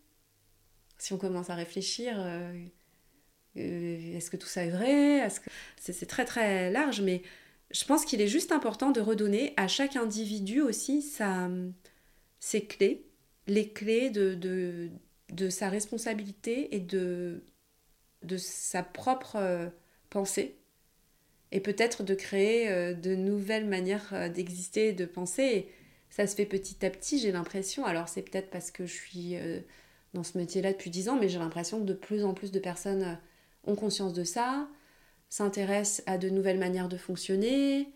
Si on commence à réfléchir, euh, euh, est-ce que tout ça est vrai? C'est très très large, mais je pense qu'il est juste important de redonner à chaque individu aussi ses clés, les clés de, sa responsabilité et de, sa propre euh, pensée. Et peut-être de créer euh, de nouvelles manières euh, d'exister et de penser. ça se fait petit à petit, j'ai l'impression. Alors c'est peut-être parce que je suis dans ce métier-là depuis 10 ans, mais j'ai l'impression que de plus en plus de personnes ont conscience de ça, s'intéresse à de nouvelles manières de fonctionner,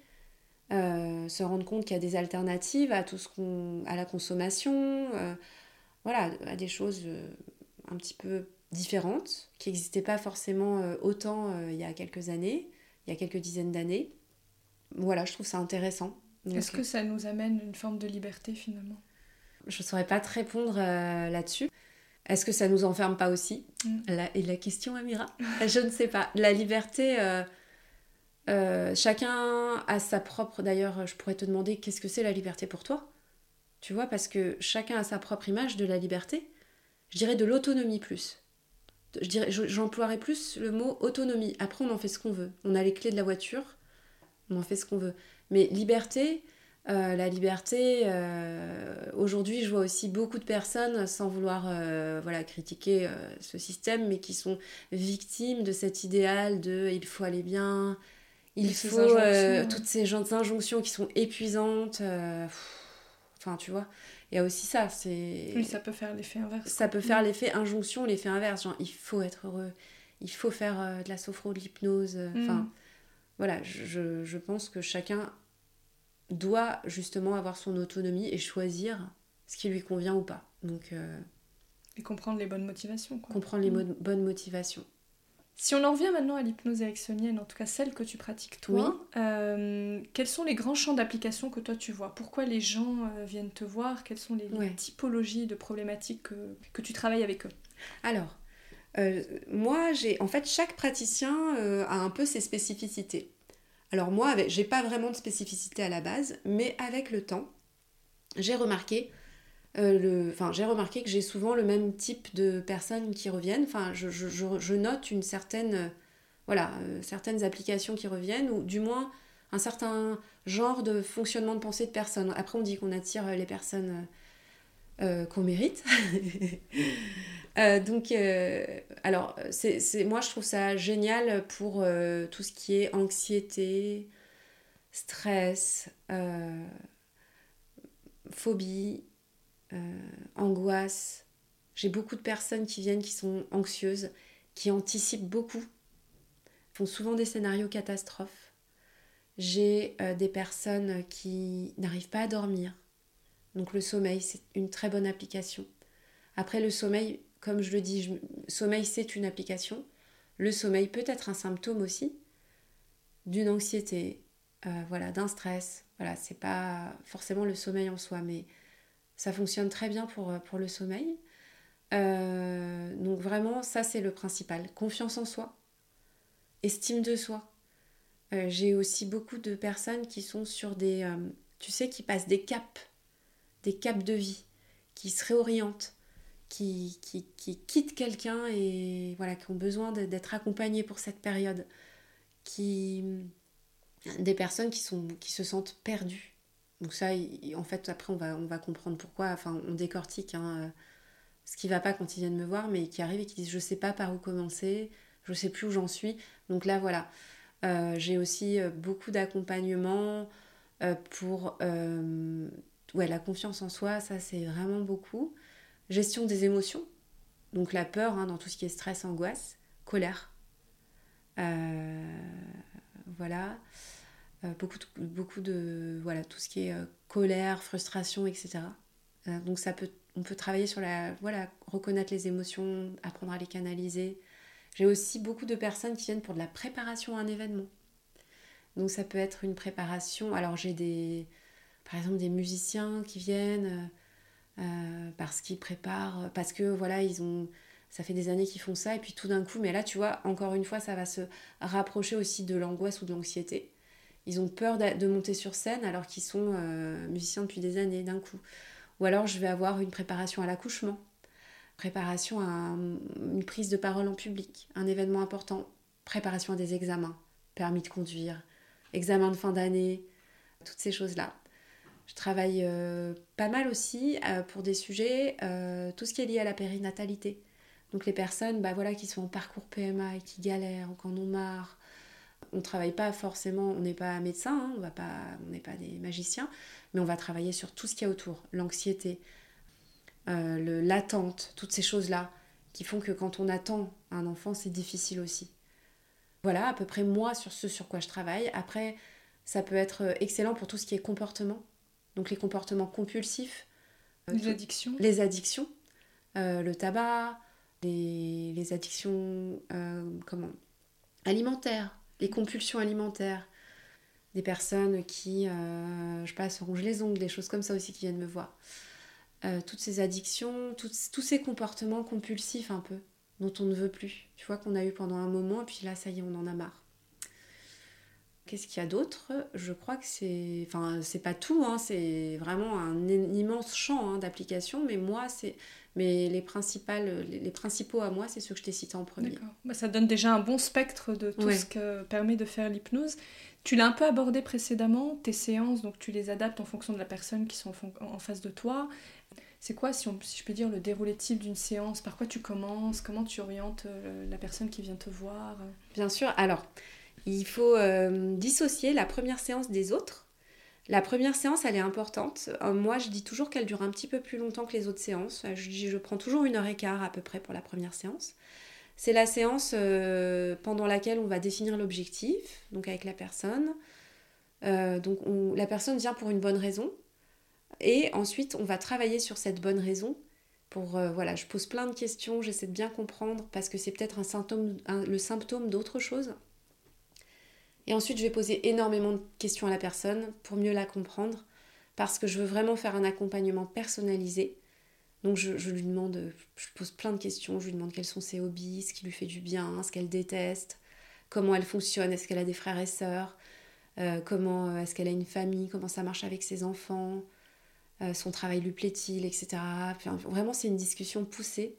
euh, se rendre compte qu'il y a des alternatives à tout ce qu'on à la consommation, euh, voilà, à des choses euh, un petit peu différentes qui n'existaient pas forcément autant il y a quelques années, il y a quelques dizaines d'années. Voilà, je trouve ça intéressant. Est-ce que ça nous amène une forme de liberté finalement? Je ne saurais pas te répondre là-dessus. Est-ce que ça nous enferme pas aussi mm. Et la question, Amira Je ne sais pas. La liberté, euh, euh, chacun a sa propre. D'ailleurs, je pourrais te demander qu'est-ce que c'est la liberté pour toi? Tu vois, parce que chacun a sa propre image de la liberté. Je dirais de l'autonomie plus. Je dirais, j'emploierais plus le mot autonomie. Après, on en fait ce qu'on veut. On a les clés de la voiture, on en fait ce qu'on veut. Mais liberté, euh, la liberté, euh, aujourd'hui, je vois aussi beaucoup de personnes, sans vouloir euh, voilà, critiquer ce système, mais qui sont victimes de cet idéal de il faut aller bien, il faut toutes ces injonctions qui sont épuisantes. Enfin, tu vois, il y a aussi ça. c'est Oui, ça peut faire l'effet inverse. Ça peut faire l'effet injonction, l'effet inverse. Genre, il faut être heureux, il faut faire de la sophro, de l'hypnose. Enfin, mm. voilà, je, je pense que chacun doit justement avoir son autonomie et choisir ce qui lui convient ou pas. Donc, euh, et comprendre les bonnes motivations. Comprendre les mm. bonnes motivations. Si on en revient maintenant à l'hypnose ericksonienne, en tout cas celle que tu pratiques toi, euh, quels sont les grands champs d'application que toi tu vois? Pourquoi les gens euh, viennent te voir? Quelles sont les, typologies de problématiques que, tu travailles avec eux? Alors, moi, j'ai en fait chaque praticien a un peu ses spécificités. Alors moi, j'ai pas vraiment de spécificité à la base, mais avec le temps, j'ai remarqué, euh, enfin, j'ai remarqué que j'ai souvent le même type de personnes qui reviennent. Enfin, je, note une certaine, voilà, euh, certaines applications qui reviennent, ou du moins un certain genre de fonctionnement de pensée de personnes. Après, on dit qu'on attire les personnes euh, qu'on mérite. donc, alors, c'est, moi, je trouve ça génial pour tout ce qui est anxiété, stress, phobie, euh, angoisse. J'ai beaucoup de personnes qui viennent qui sont anxieuses, qui anticipent beaucoup, font souvent des scénarios catastrophes. J'ai euh, des personnes qui n'arrivent pas à dormir. Donc le sommeil, c'est une très bonne application. Après le sommeil, comme je le dis, sommeil c'est une application. Le sommeil peut être un symptôme aussi d'une anxiété, euh, voilà, d'un stress. Voilà, c'est pas forcément le sommeil en soi, mais ça fonctionne très bien pour, euh, pour le sommeil. Euh, donc vraiment, ça c'est le principal. Confiance en soi, estime de soi. J'ai aussi beaucoup de personnes qui sont sur des... tu sais, qui passent des caps, des caps de vie, qui se réorientent, qui, qui, qui quittent quelqu'un et voilà, qui ont besoin d'être accompagnés pour cette période. Qui... Des personnes qui, sont, qui se sentent perdues donc ça, en fait, après, on va, on va comprendre pourquoi. Enfin, on décortique hein, euh, ce qui va pas quand ils viennent me voir, mais qui arrivent et qui disent, je sais pas par où commencer, je sais plus où j'en suis. Donc là, voilà. Euh, j'ai aussi euh, beaucoup d'accompagnement pour ouais, la confiance en soi, ça c'est vraiment beaucoup. Gestion des émotions, donc la peur hein, dans tout ce qui est stress, angoisse, colère. voilà. Euh, beaucoup, de, voilà tout ce qui est euh, colère, frustration, etc. Euh, donc ça peut, on peut travailler sur la voilà reconnaître les émotions, apprendre à les canaliser. J'ai aussi beaucoup de personnes qui viennent pour de la préparation à un événement. Donc ça peut être une préparation. Alors j'ai des par exemple des musiciens qui viennent parce qu'ils préparent, parce que voilà ils ont ça fait des années qu'ils font ça et puis tout d'un coup, mais là tu vois encore une fois ça va se rapprocher aussi de l'angoisse ou de l'anxiété ils ont peur de monter sur scène alors qu'ils sont euh, musiciens depuis des années d'un coup. Ou alors je vais avoir une préparation à l'accouchement, préparation à une prise de parole en public, un événement important, préparation à des examens, permis de conduire, examen de fin d'année, toutes ces choses-là. Je travaille euh, pas mal aussi euh, pour des sujets, tout ce qui est lié à la périnatalité. Donc les personnes bah voilà, qui sont en parcours PMA et qui galèrent, qui en ont marre, on travaille pas forcément, on n'est pas médecin, hein, on on n'est pas des magiciens, mais on va travailler sur tout ce qu'il y a autour, l'anxiété, euh, l'attente, toutes ces choses-là qui font que quand on attend un enfant, c'est difficile aussi. Voilà à peu près moi sur ce sur quoi je travaille. Après, ça peut être excellent pour tout ce qui est comportement, donc les comportements compulsifs, euh, les addictions, les addictions, euh, le tabac, les, les addictions comment alimentaires, les compulsions alimentaires, des personnes qui, euh, je sais pas, se rongent les ongles, des choses comme ça aussi qui viennent me voir. Euh, toutes ces addictions, tous ces comportements compulsifs un peu, dont on ne veut plus. Tu vois qu'on a eu pendant un moment, et puis là, ça y est, on en a marre. Qu'est-ce qu'il y a d'autre? Je crois que c'est. Enfin, c'est pas tout, hein, c'est vraiment un immense champ hein, d'application, mais moi, c'est. Mais les, principales, les, principaux à moi, c'est ceux que je t'ai cités en premier. D'accord. Bah, ça donne déjà un bon spectre de tout ce que permet de faire l'hypnose. Tu l'as un peu abordé précédemment, tes séances, donc tu les adaptes en fonction de la personne qui sont en face de toi. C'est quoi, si, on, si je peux dire, le déroulé type d'une séance? Par quoi tu commences? Comment tu orientes euh, la personne qui vient te voir? Bien sûr. Alors, il faut euh, dissocier la première séance des autres. La première séance, elle est importante. Euh, moi, je dis toujours qu'elle dure un petit peu plus longtemps que les autres séances. Je dis, je prends toujours une heure et quart à peu près pour la première séance. C'est la séance euh, pendant laquelle on va définir l'objectif, donc avec la personne. donc la personne vient pour une bonne raison. Et ensuite, on va travailler sur cette bonne raison. Pour, voilà, je pose plein de questions, j'essaie de bien comprendre parce que c'est peut-être le symptôme d'autre chose. Et ensuite, je vais poser énormément de questions à la personne pour mieux la comprendre parce que je veux vraiment faire un accompagnement personnalisé. Donc je, lui demande, je pose plein de questions, je lui demande quels sont ses hobbies, ce qui lui fait du bien, ce qu'elle déteste, comment elle fonctionne, est-ce qu'elle a des frères et sœurs, euh, comment euh, est-ce qu'elle a une famille, comment ça marche avec ses enfants, euh, son travail lui plaît-il, etc. vraiment c'est une discussion poussée.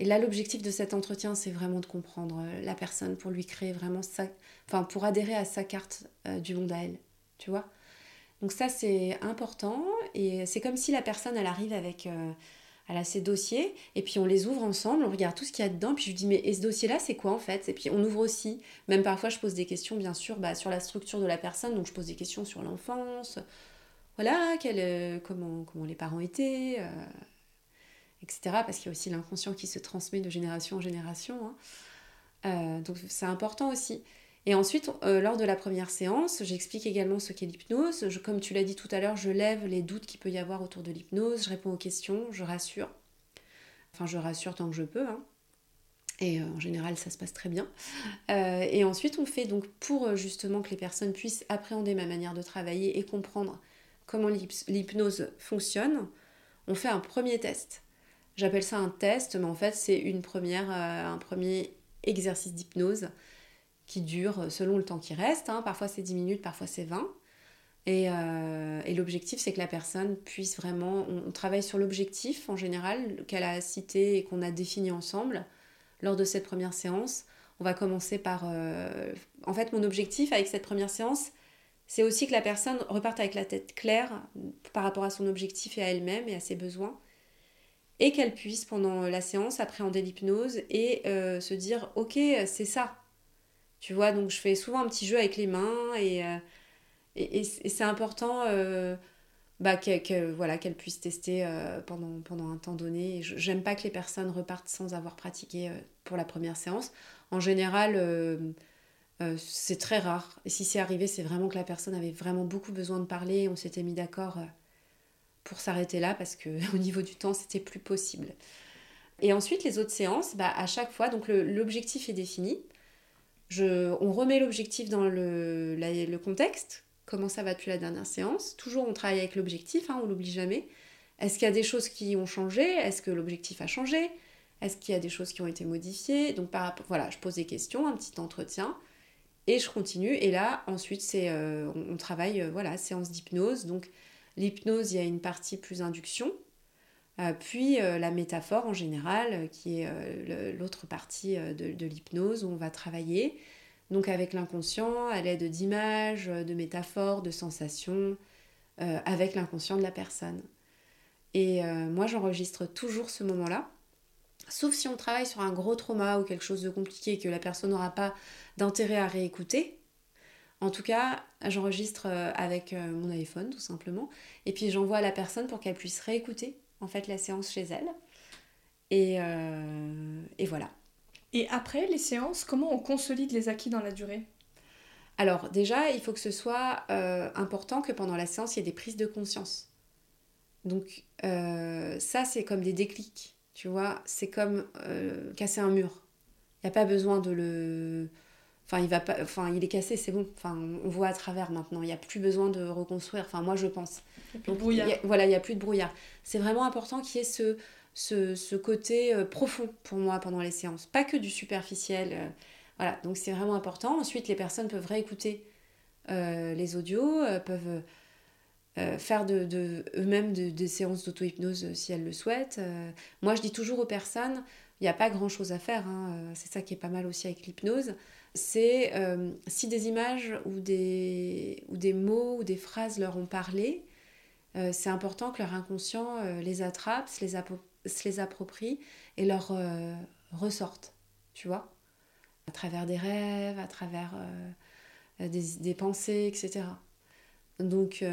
Et là l'objectif de cet entretien c'est vraiment de comprendre la personne pour lui créer vraiment ça, enfin pour adhérer à sa carte du monde à elle, tu vois. Donc ça c'est important. Et c'est comme si la personne elle arrive avec euh, elle a ses dossiers et puis on les ouvre ensemble, on regarde tout ce qu'il y a dedans puis je lui dis mais ce dossier là c'est quoi en fait? Et puis on ouvre aussi, même parfois je pose des questions bien sûr bah, sur la structure de la personne, donc je pose des questions sur l'enfance, voilà, euh, comment, comment les parents étaient, euh, etc. Parce qu'il y a aussi l'inconscient qui se transmet de génération en génération. Hein. donc c'est important aussi. Et ensuite, euh, lors de la première séance, j'explique également ce qu'est l'hypnose. comme tu l'as dit tout à l'heure, je lève les doutes qu'il peut y avoir autour de l'hypnose, je réponds aux questions, je rassure. Enfin, je rassure tant que je peux. Hein. Et euh, en général, ça se passe très bien. Euh, et ensuite, on fait donc pour justement que les personnes puissent appréhender ma manière de travailler et comprendre comment l'hypnose fonctionne, on fait un premier test. J'appelle ça un test, mais en fait, c'est une première, un premier exercice d'hypnose qui dure euh, selon le temps qui reste. Hein. Parfois c'est 10 minutes, parfois c'est 20. Euh, et, l'objectif, c'est que la personne puisse vraiment... On, travaille sur l'objectif en général qu'elle a cité et qu'on a défini ensemble lors de cette première séance. On va commencer par... Euh, en fait, mon objectif avec cette première séance, c'est aussi que la personne reparte avec la tête claire par rapport à son objectif et à elle-même et à ses besoins. Et qu'elle puisse, pendant la séance, appréhender l'hypnose et se dire, ok, c'est ça, tu vois, donc je fais souvent un petit jeu avec les mains et, euh, c'est important euh, bah, qu'elle voilà, puisse tester euh, pendant, pendant un temps donné. J'aime pas que les personnes repartent sans avoir pratiqué pour la première séance. En général, c'est très rare. Et si c'est arrivé, c'est vraiment que la personne avait vraiment beaucoup besoin de parler. On s'était mis d'accord pour s'arrêter là parce que au niveau du temps, c'était plus possible. Et ensuite, les autres séances, bah, à chaque fois, donc l'objectif est défini on remet l'objectif dans le, contexte, comment ça va depuis la dernière séance? Toujours, on travaille avec l'objectif, hein, on l'oublie jamais. Est-ce qu'il y a des choses qui ont changé? Est-ce que l'objectif a changé? Est-ce qu'il y a des choses qui ont été modifiées? Donc, par voilà, je pose des questions, un petit entretien, et je continue. Et là, ensuite, c'est, euh, on, travaille, euh, voilà, séance d'hypnose. Donc, l'hypnose, il y a une partie plus induction, euh, puis euh, la métaphore en général, euh, qui est l'autre partie de, l'hypnose où on va travailler. Donc avec l'inconscient, à l'aide d'images, de métaphores, de sensations, avec l'inconscient de la personne. Et moi j'enregistre toujours ce moment-là. Sauf si on travaille sur un gros trauma ou quelque chose de compliqué que la personne n'aura pas d'intérêt à réécouter. En tout cas, j'enregistre avec mon iPhone tout simplement. Et puis j'envoie à la personne pour qu'elle puisse réécouter en fait la séance chez elle. Et, euh, et voilà. Et après les séances, comment on consolide les acquis dans la durée? Alors déjà, il faut que ce soit euh, important que pendant la séance, il y ait des prises de conscience. Donc euh, ça, c'est comme des déclics, tu vois. C'est comme casser un mur. Il n'y a pas besoin de le... Enfin, il va pas... enfin, il est cassé, c'est bon. Enfin, on voit à travers maintenant. Il n'y a plus besoin de reconstruire. Enfin, moi, je pense. Il brouillard. voilà, il n'y a plus de brouillard. C'est vraiment important qu'il y ait ce, ce, côté euh, profond pour moi pendant les séances. Pas que du superficiel. Euh, voilà, donc c'est vraiment important. Ensuite, les personnes peuvent réécouter euh, les audios, peuvent faire de, de eux-mêmes des séances d'auto-hypnose si elles le souhaitent. moi, je dis toujours aux personnes, il n'y a pas grand-chose à faire. Hein, c'est ça qui est pas mal aussi avec l'hypnose c'est si des images ou des, ou des mots ou des phrases leur ont parlé, euh, c'est important que leur inconscient euh, les attrape, se les, approprie et leur euh, ressorte, tu vois, à travers des rêves, à travers des, pensées, etc. Donc,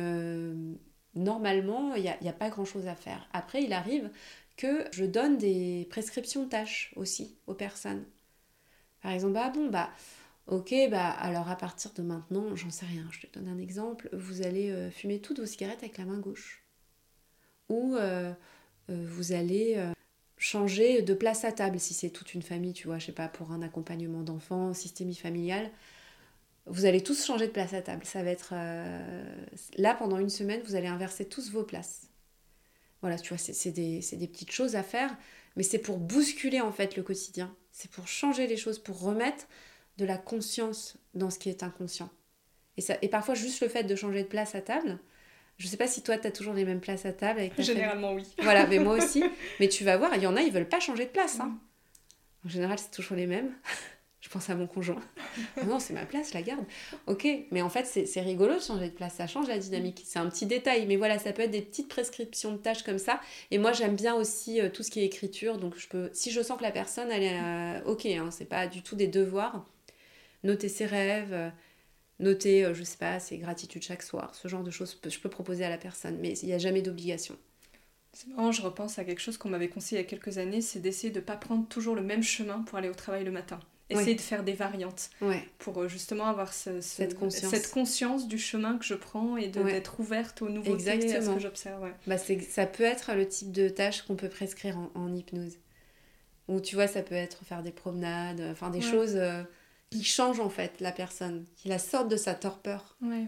normalement, il n'y a, a, pas grand-chose à faire. Après, il arrive que je donne des prescriptions de tâches aussi aux personnes. Par exemple, ah bon, bah, Ok, bah alors à partir de maintenant, j'en sais rien, je te donne un exemple, vous allez euh, fumer toutes vos cigarettes avec la main gauche. Ou euh, euh, vous allez changer de place à table si c'est toute une famille, tu vois, je sais pas, pour un accompagnement d'enfants, systémie familiale. Vous allez tous changer de place à table. Ça va être. Là, pendant une semaine, vous allez inverser tous vos places. Voilà, tu vois, c'est des, des petites choses à faire, mais c'est pour bousculer en fait le quotidien. C'est pour changer les choses, pour remettre de la conscience dans ce qui est inconscient. Et, ça, et parfois, juste le fait de changer de place à table, je sais pas si toi, tu as toujours les mêmes places à table avec Généralement, oui. Voilà, mais moi aussi. mais tu vas voir, il y en a, ils veulent pas changer de place. Hein. En général, c'est toujours les mêmes. Je pense à mon conjoint. Ah non, c'est ma place, la garde. Ok, mais en fait, c'est rigolo de changer de place, ça change la dynamique. C'est un petit détail, mais voilà, ça peut être des petites prescriptions de tâches comme ça. Et moi, j'aime bien aussi euh, tout ce qui est écriture, donc je peux, si je sens que la personne, elle est euh, ok, hein, c'est pas du tout des devoirs, noter ses rêves, euh, noter, euh, je sais pas, ses gratitudes chaque soir, ce genre de choses, je peux proposer à la personne, mais il n'y a jamais d'obligation. C'est marrant, je repense à quelque chose qu'on m'avait conseillé il y a quelques années, c'est d'essayer de ne pas prendre toujours le même chemin pour aller au travail le matin. Essayer de faire des variantes pour euh, justement avoir cette, conscience. du chemin que je prends et d'être ouverte aux nouveautés, à ce que j'observe. Bah ça peut être le type de tâche qu'on peut prescrire en, hypnose. Ou tu vois, ça peut être faire des promenades, enfin des choses qui change en fait la personne, qui la sorte de sa torpeur. Ouais.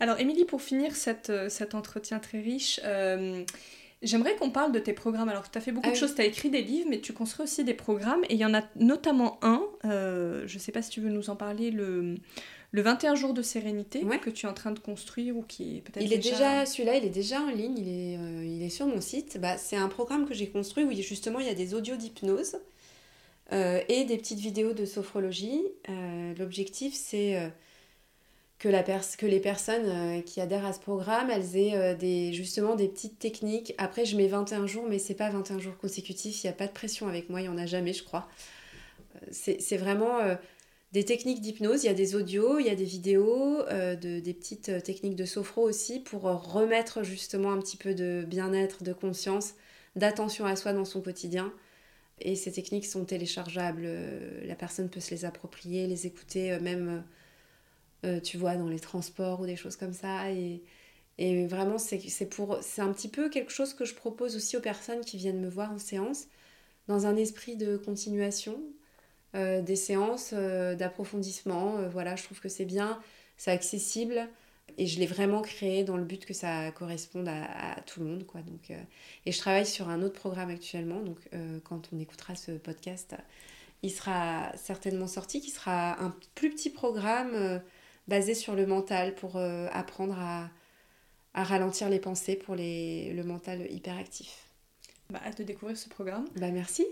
Alors Émilie, pour finir cette, euh, cet entretien très riche, euh, j'aimerais qu'on parle de tes programmes. Alors tu as fait beaucoup de ah choses, tu as écrit des livres, mais tu construis aussi des programmes, et il y en a notamment un, euh, je ne sais pas si tu veux nous en parler, le, le 21 jours de sérénité que tu es en train de construire ou qui est peut-être Il est déjà, celui-là, il est déjà en ligne, il est, il est sur mon site. Bah, c'est un programme que j'ai construit où justement il y a des audios d'hypnose euh, et des petites vidéos de sophrologie. Euh, l'objectif, c'est euh, que, que, les personnes qui adhèrent à ce programme, elles aient des, justement des petites techniques. Après, je mets 21 jours, mais c'est pas 21 jours consécutifs, il n'y a pas de pression avec moi, il n'y en a jamais, je crois. C'est vraiment des techniques d'hypnose, il y a des audios, il y a des vidéos, de, des petites techniques de sophro aussi pour remettre justement un petit peu de bien-être, de conscience, d'attention à soi dans son quotidien. Et ces techniques sont téléchargeables, euh, la personne peut se les approprier, les écouter euh, même, euh, tu vois, dans les transports ou des choses comme ça. Et, et vraiment, c'est un petit peu quelque chose que je propose aussi aux personnes qui viennent me voir en séance, dans un esprit de continuation, des séances d'approfondissement. voilà, je trouve que c'est bien, c'est accessible. Et je l'ai vraiment créé dans le but que ça corresponde à, tout le monde. Quoi. Donc, euh, et je travaille sur un autre programme actuellement. Donc euh, quand on écoutera ce podcast, il sera certainement sorti, qui sera un plus petit programme euh, basé sur le mental pour apprendre à, à, ralentir les pensées pour les, le mental hyperactif. Bah, hâte de découvrir ce programme. Bah merci.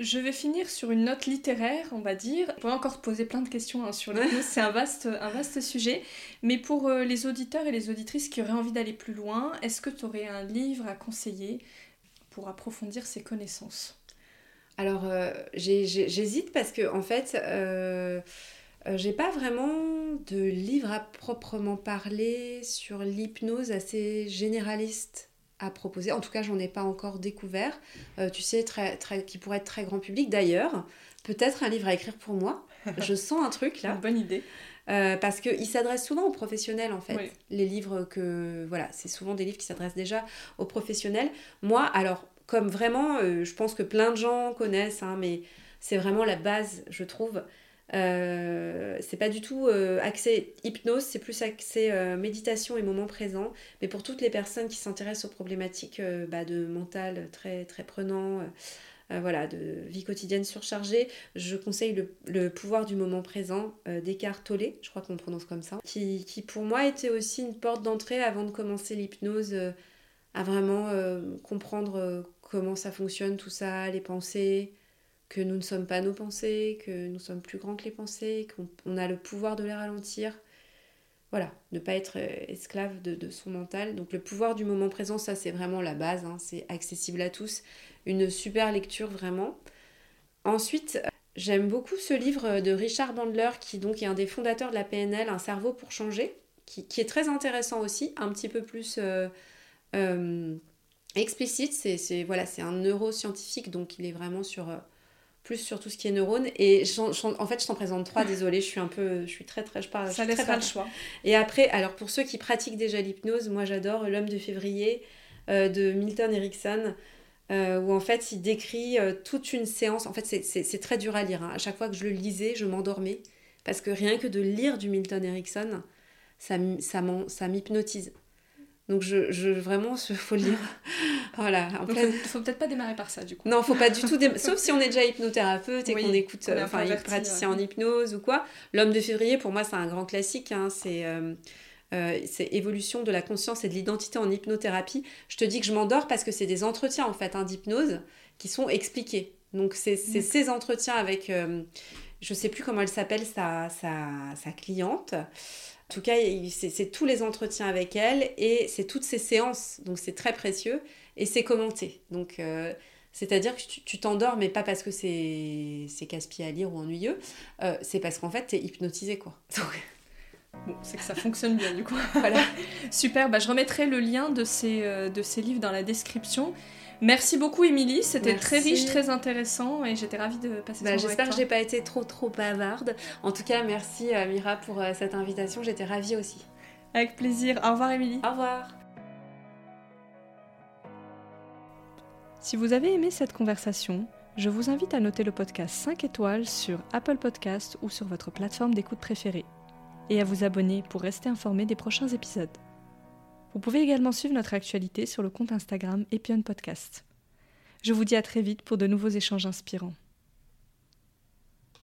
Je vais finir sur une note littéraire, on va dire. On pourrait encore te poser plein de questions hein, sur l'hypnose, c'est un vaste, un vaste sujet. Mais pour euh, les auditeurs et les auditrices qui auraient envie d'aller plus loin, est-ce que tu aurais un livre à conseiller pour approfondir ses connaissances? Alors, euh, j'hésite parce que, en fait, euh, j'ai pas vraiment de livre à proprement parler sur l'hypnose assez généraliste à proposer. En tout cas, j'en ai pas encore découvert. Euh, tu sais, très, très, qui pourrait être très grand public. D'ailleurs, peut-être un livre à écrire pour moi. Je sens un truc là. Une bonne idée. Euh, parce qu'il s'adresse souvent aux professionnels en fait. Les livres que. Voilà, c'est souvent des livres qui s'adressent déjà aux professionnels. Moi, alors, comme vraiment, euh, je pense que plein de gens connaissent, hein, mais c'est vraiment la base, je trouve. Euh, c'est pas du tout euh, accès hypnose, c'est plus accès euh, méditation et moment présent. Mais pour toutes les personnes qui s'intéressent aux problématiques bah, de mental très, très prenant, voilà, de vie quotidienne surchargée, je conseille le, pouvoir du moment présent d'Eckhart Tolle, je crois qu'on prononce comme ça, qui, qui, pour moi était aussi une porte d'entrée avant de commencer l'hypnose, à vraiment comprendre comment ça fonctionne tout ça, les pensées, que nous ne sommes pas nos pensées, que nous sommes plus grands que les pensées, qu'on a le pouvoir de les ralentir. Voilà, ne pas être euh, esclave de, son mental. Donc le pouvoir du moment présent, ça c'est vraiment la base, hein. c'est accessible à tous. Une super lecture vraiment. Ensuite, j'aime beaucoup ce livre de Richard Bandler, qui donc est un des fondateurs de la PNL, Un cerveau pour changer, qui, est très intéressant aussi, un petit peu plus euh, euh, explicite. C'est un neuroscientifique, donc il est vraiment sur plus sur tout ce qui est neurones. Et en fait, je t'en présente trois, désolée, je suis un peu, je suis très très, je parle. Ça laisse pas le choix. Et après, alors pour ceux qui pratiquent déjà l'hypnose, moi j'adore L'homme de février euh, de Milton Erickson. Euh, où en fait il décrit euh, toute une séance. En fait, c'est très dur à lire. Hein. À chaque fois que je le lisais, je m'endormais. Parce que rien que de lire du Milton Erickson, ça, ça m'hypnotise. Donc je, je vraiment, il faut le lire. voilà. Il ne faut, peut-être pas démarrer par ça du coup. Non, faut pas du tout Sauf si on est déjà hypnothérapeute et qu'on écoute, euh, enfin, praticien en hypnose ou quoi. L'homme de février, pour moi, c'est un grand classique. Hein. C'est euh, euh, c'est évolution de la conscience et de l'identité en hypnothérapie. Je te dis que je m'endors parce que c'est des entretiens en fait hein, d'hypnose qui sont expliqués. Donc c'est ces entretiens avec, je sais plus comment elle s'appelle, sa, sa, sa cliente. En tout cas, c'est tous les entretiens avec elle et c'est toutes ces séances. Donc c'est très précieux et c'est commenté. Donc euh, c'est-à-dire que tu t'endors, mais pas parce que c'est casse-pied à lire ou ennuyeux, euh, c'est parce qu'en fait, tu es hypnotisé quoi. Bon, c'est que ça fonctionne bien du coup. Super, bah, je remettrai le lien de ces, euh, de ces livres dans la description. Merci beaucoup, Émilie. C'était très riche, très intéressant et j'étais ravie de passer bah, J'espère que j'ai pas été trop, trop bavarde. En tout cas, merci, euh, Mira, pour euh, cette invitation. J'étais ravie aussi. Avec plaisir. Au revoir, Émilie. Au revoir. Si vous avez aimé cette conversation, je vous invite à noter le podcast 5 étoiles sur Apple Podcast ou sur votre plateforme d'écoute préférée et à vous abonner pour rester informé des prochains épisodes. Vous pouvez également suivre notre actualité sur le compte Instagram Epion Podcast. Je vous dis à très vite pour de nouveaux échanges inspirants.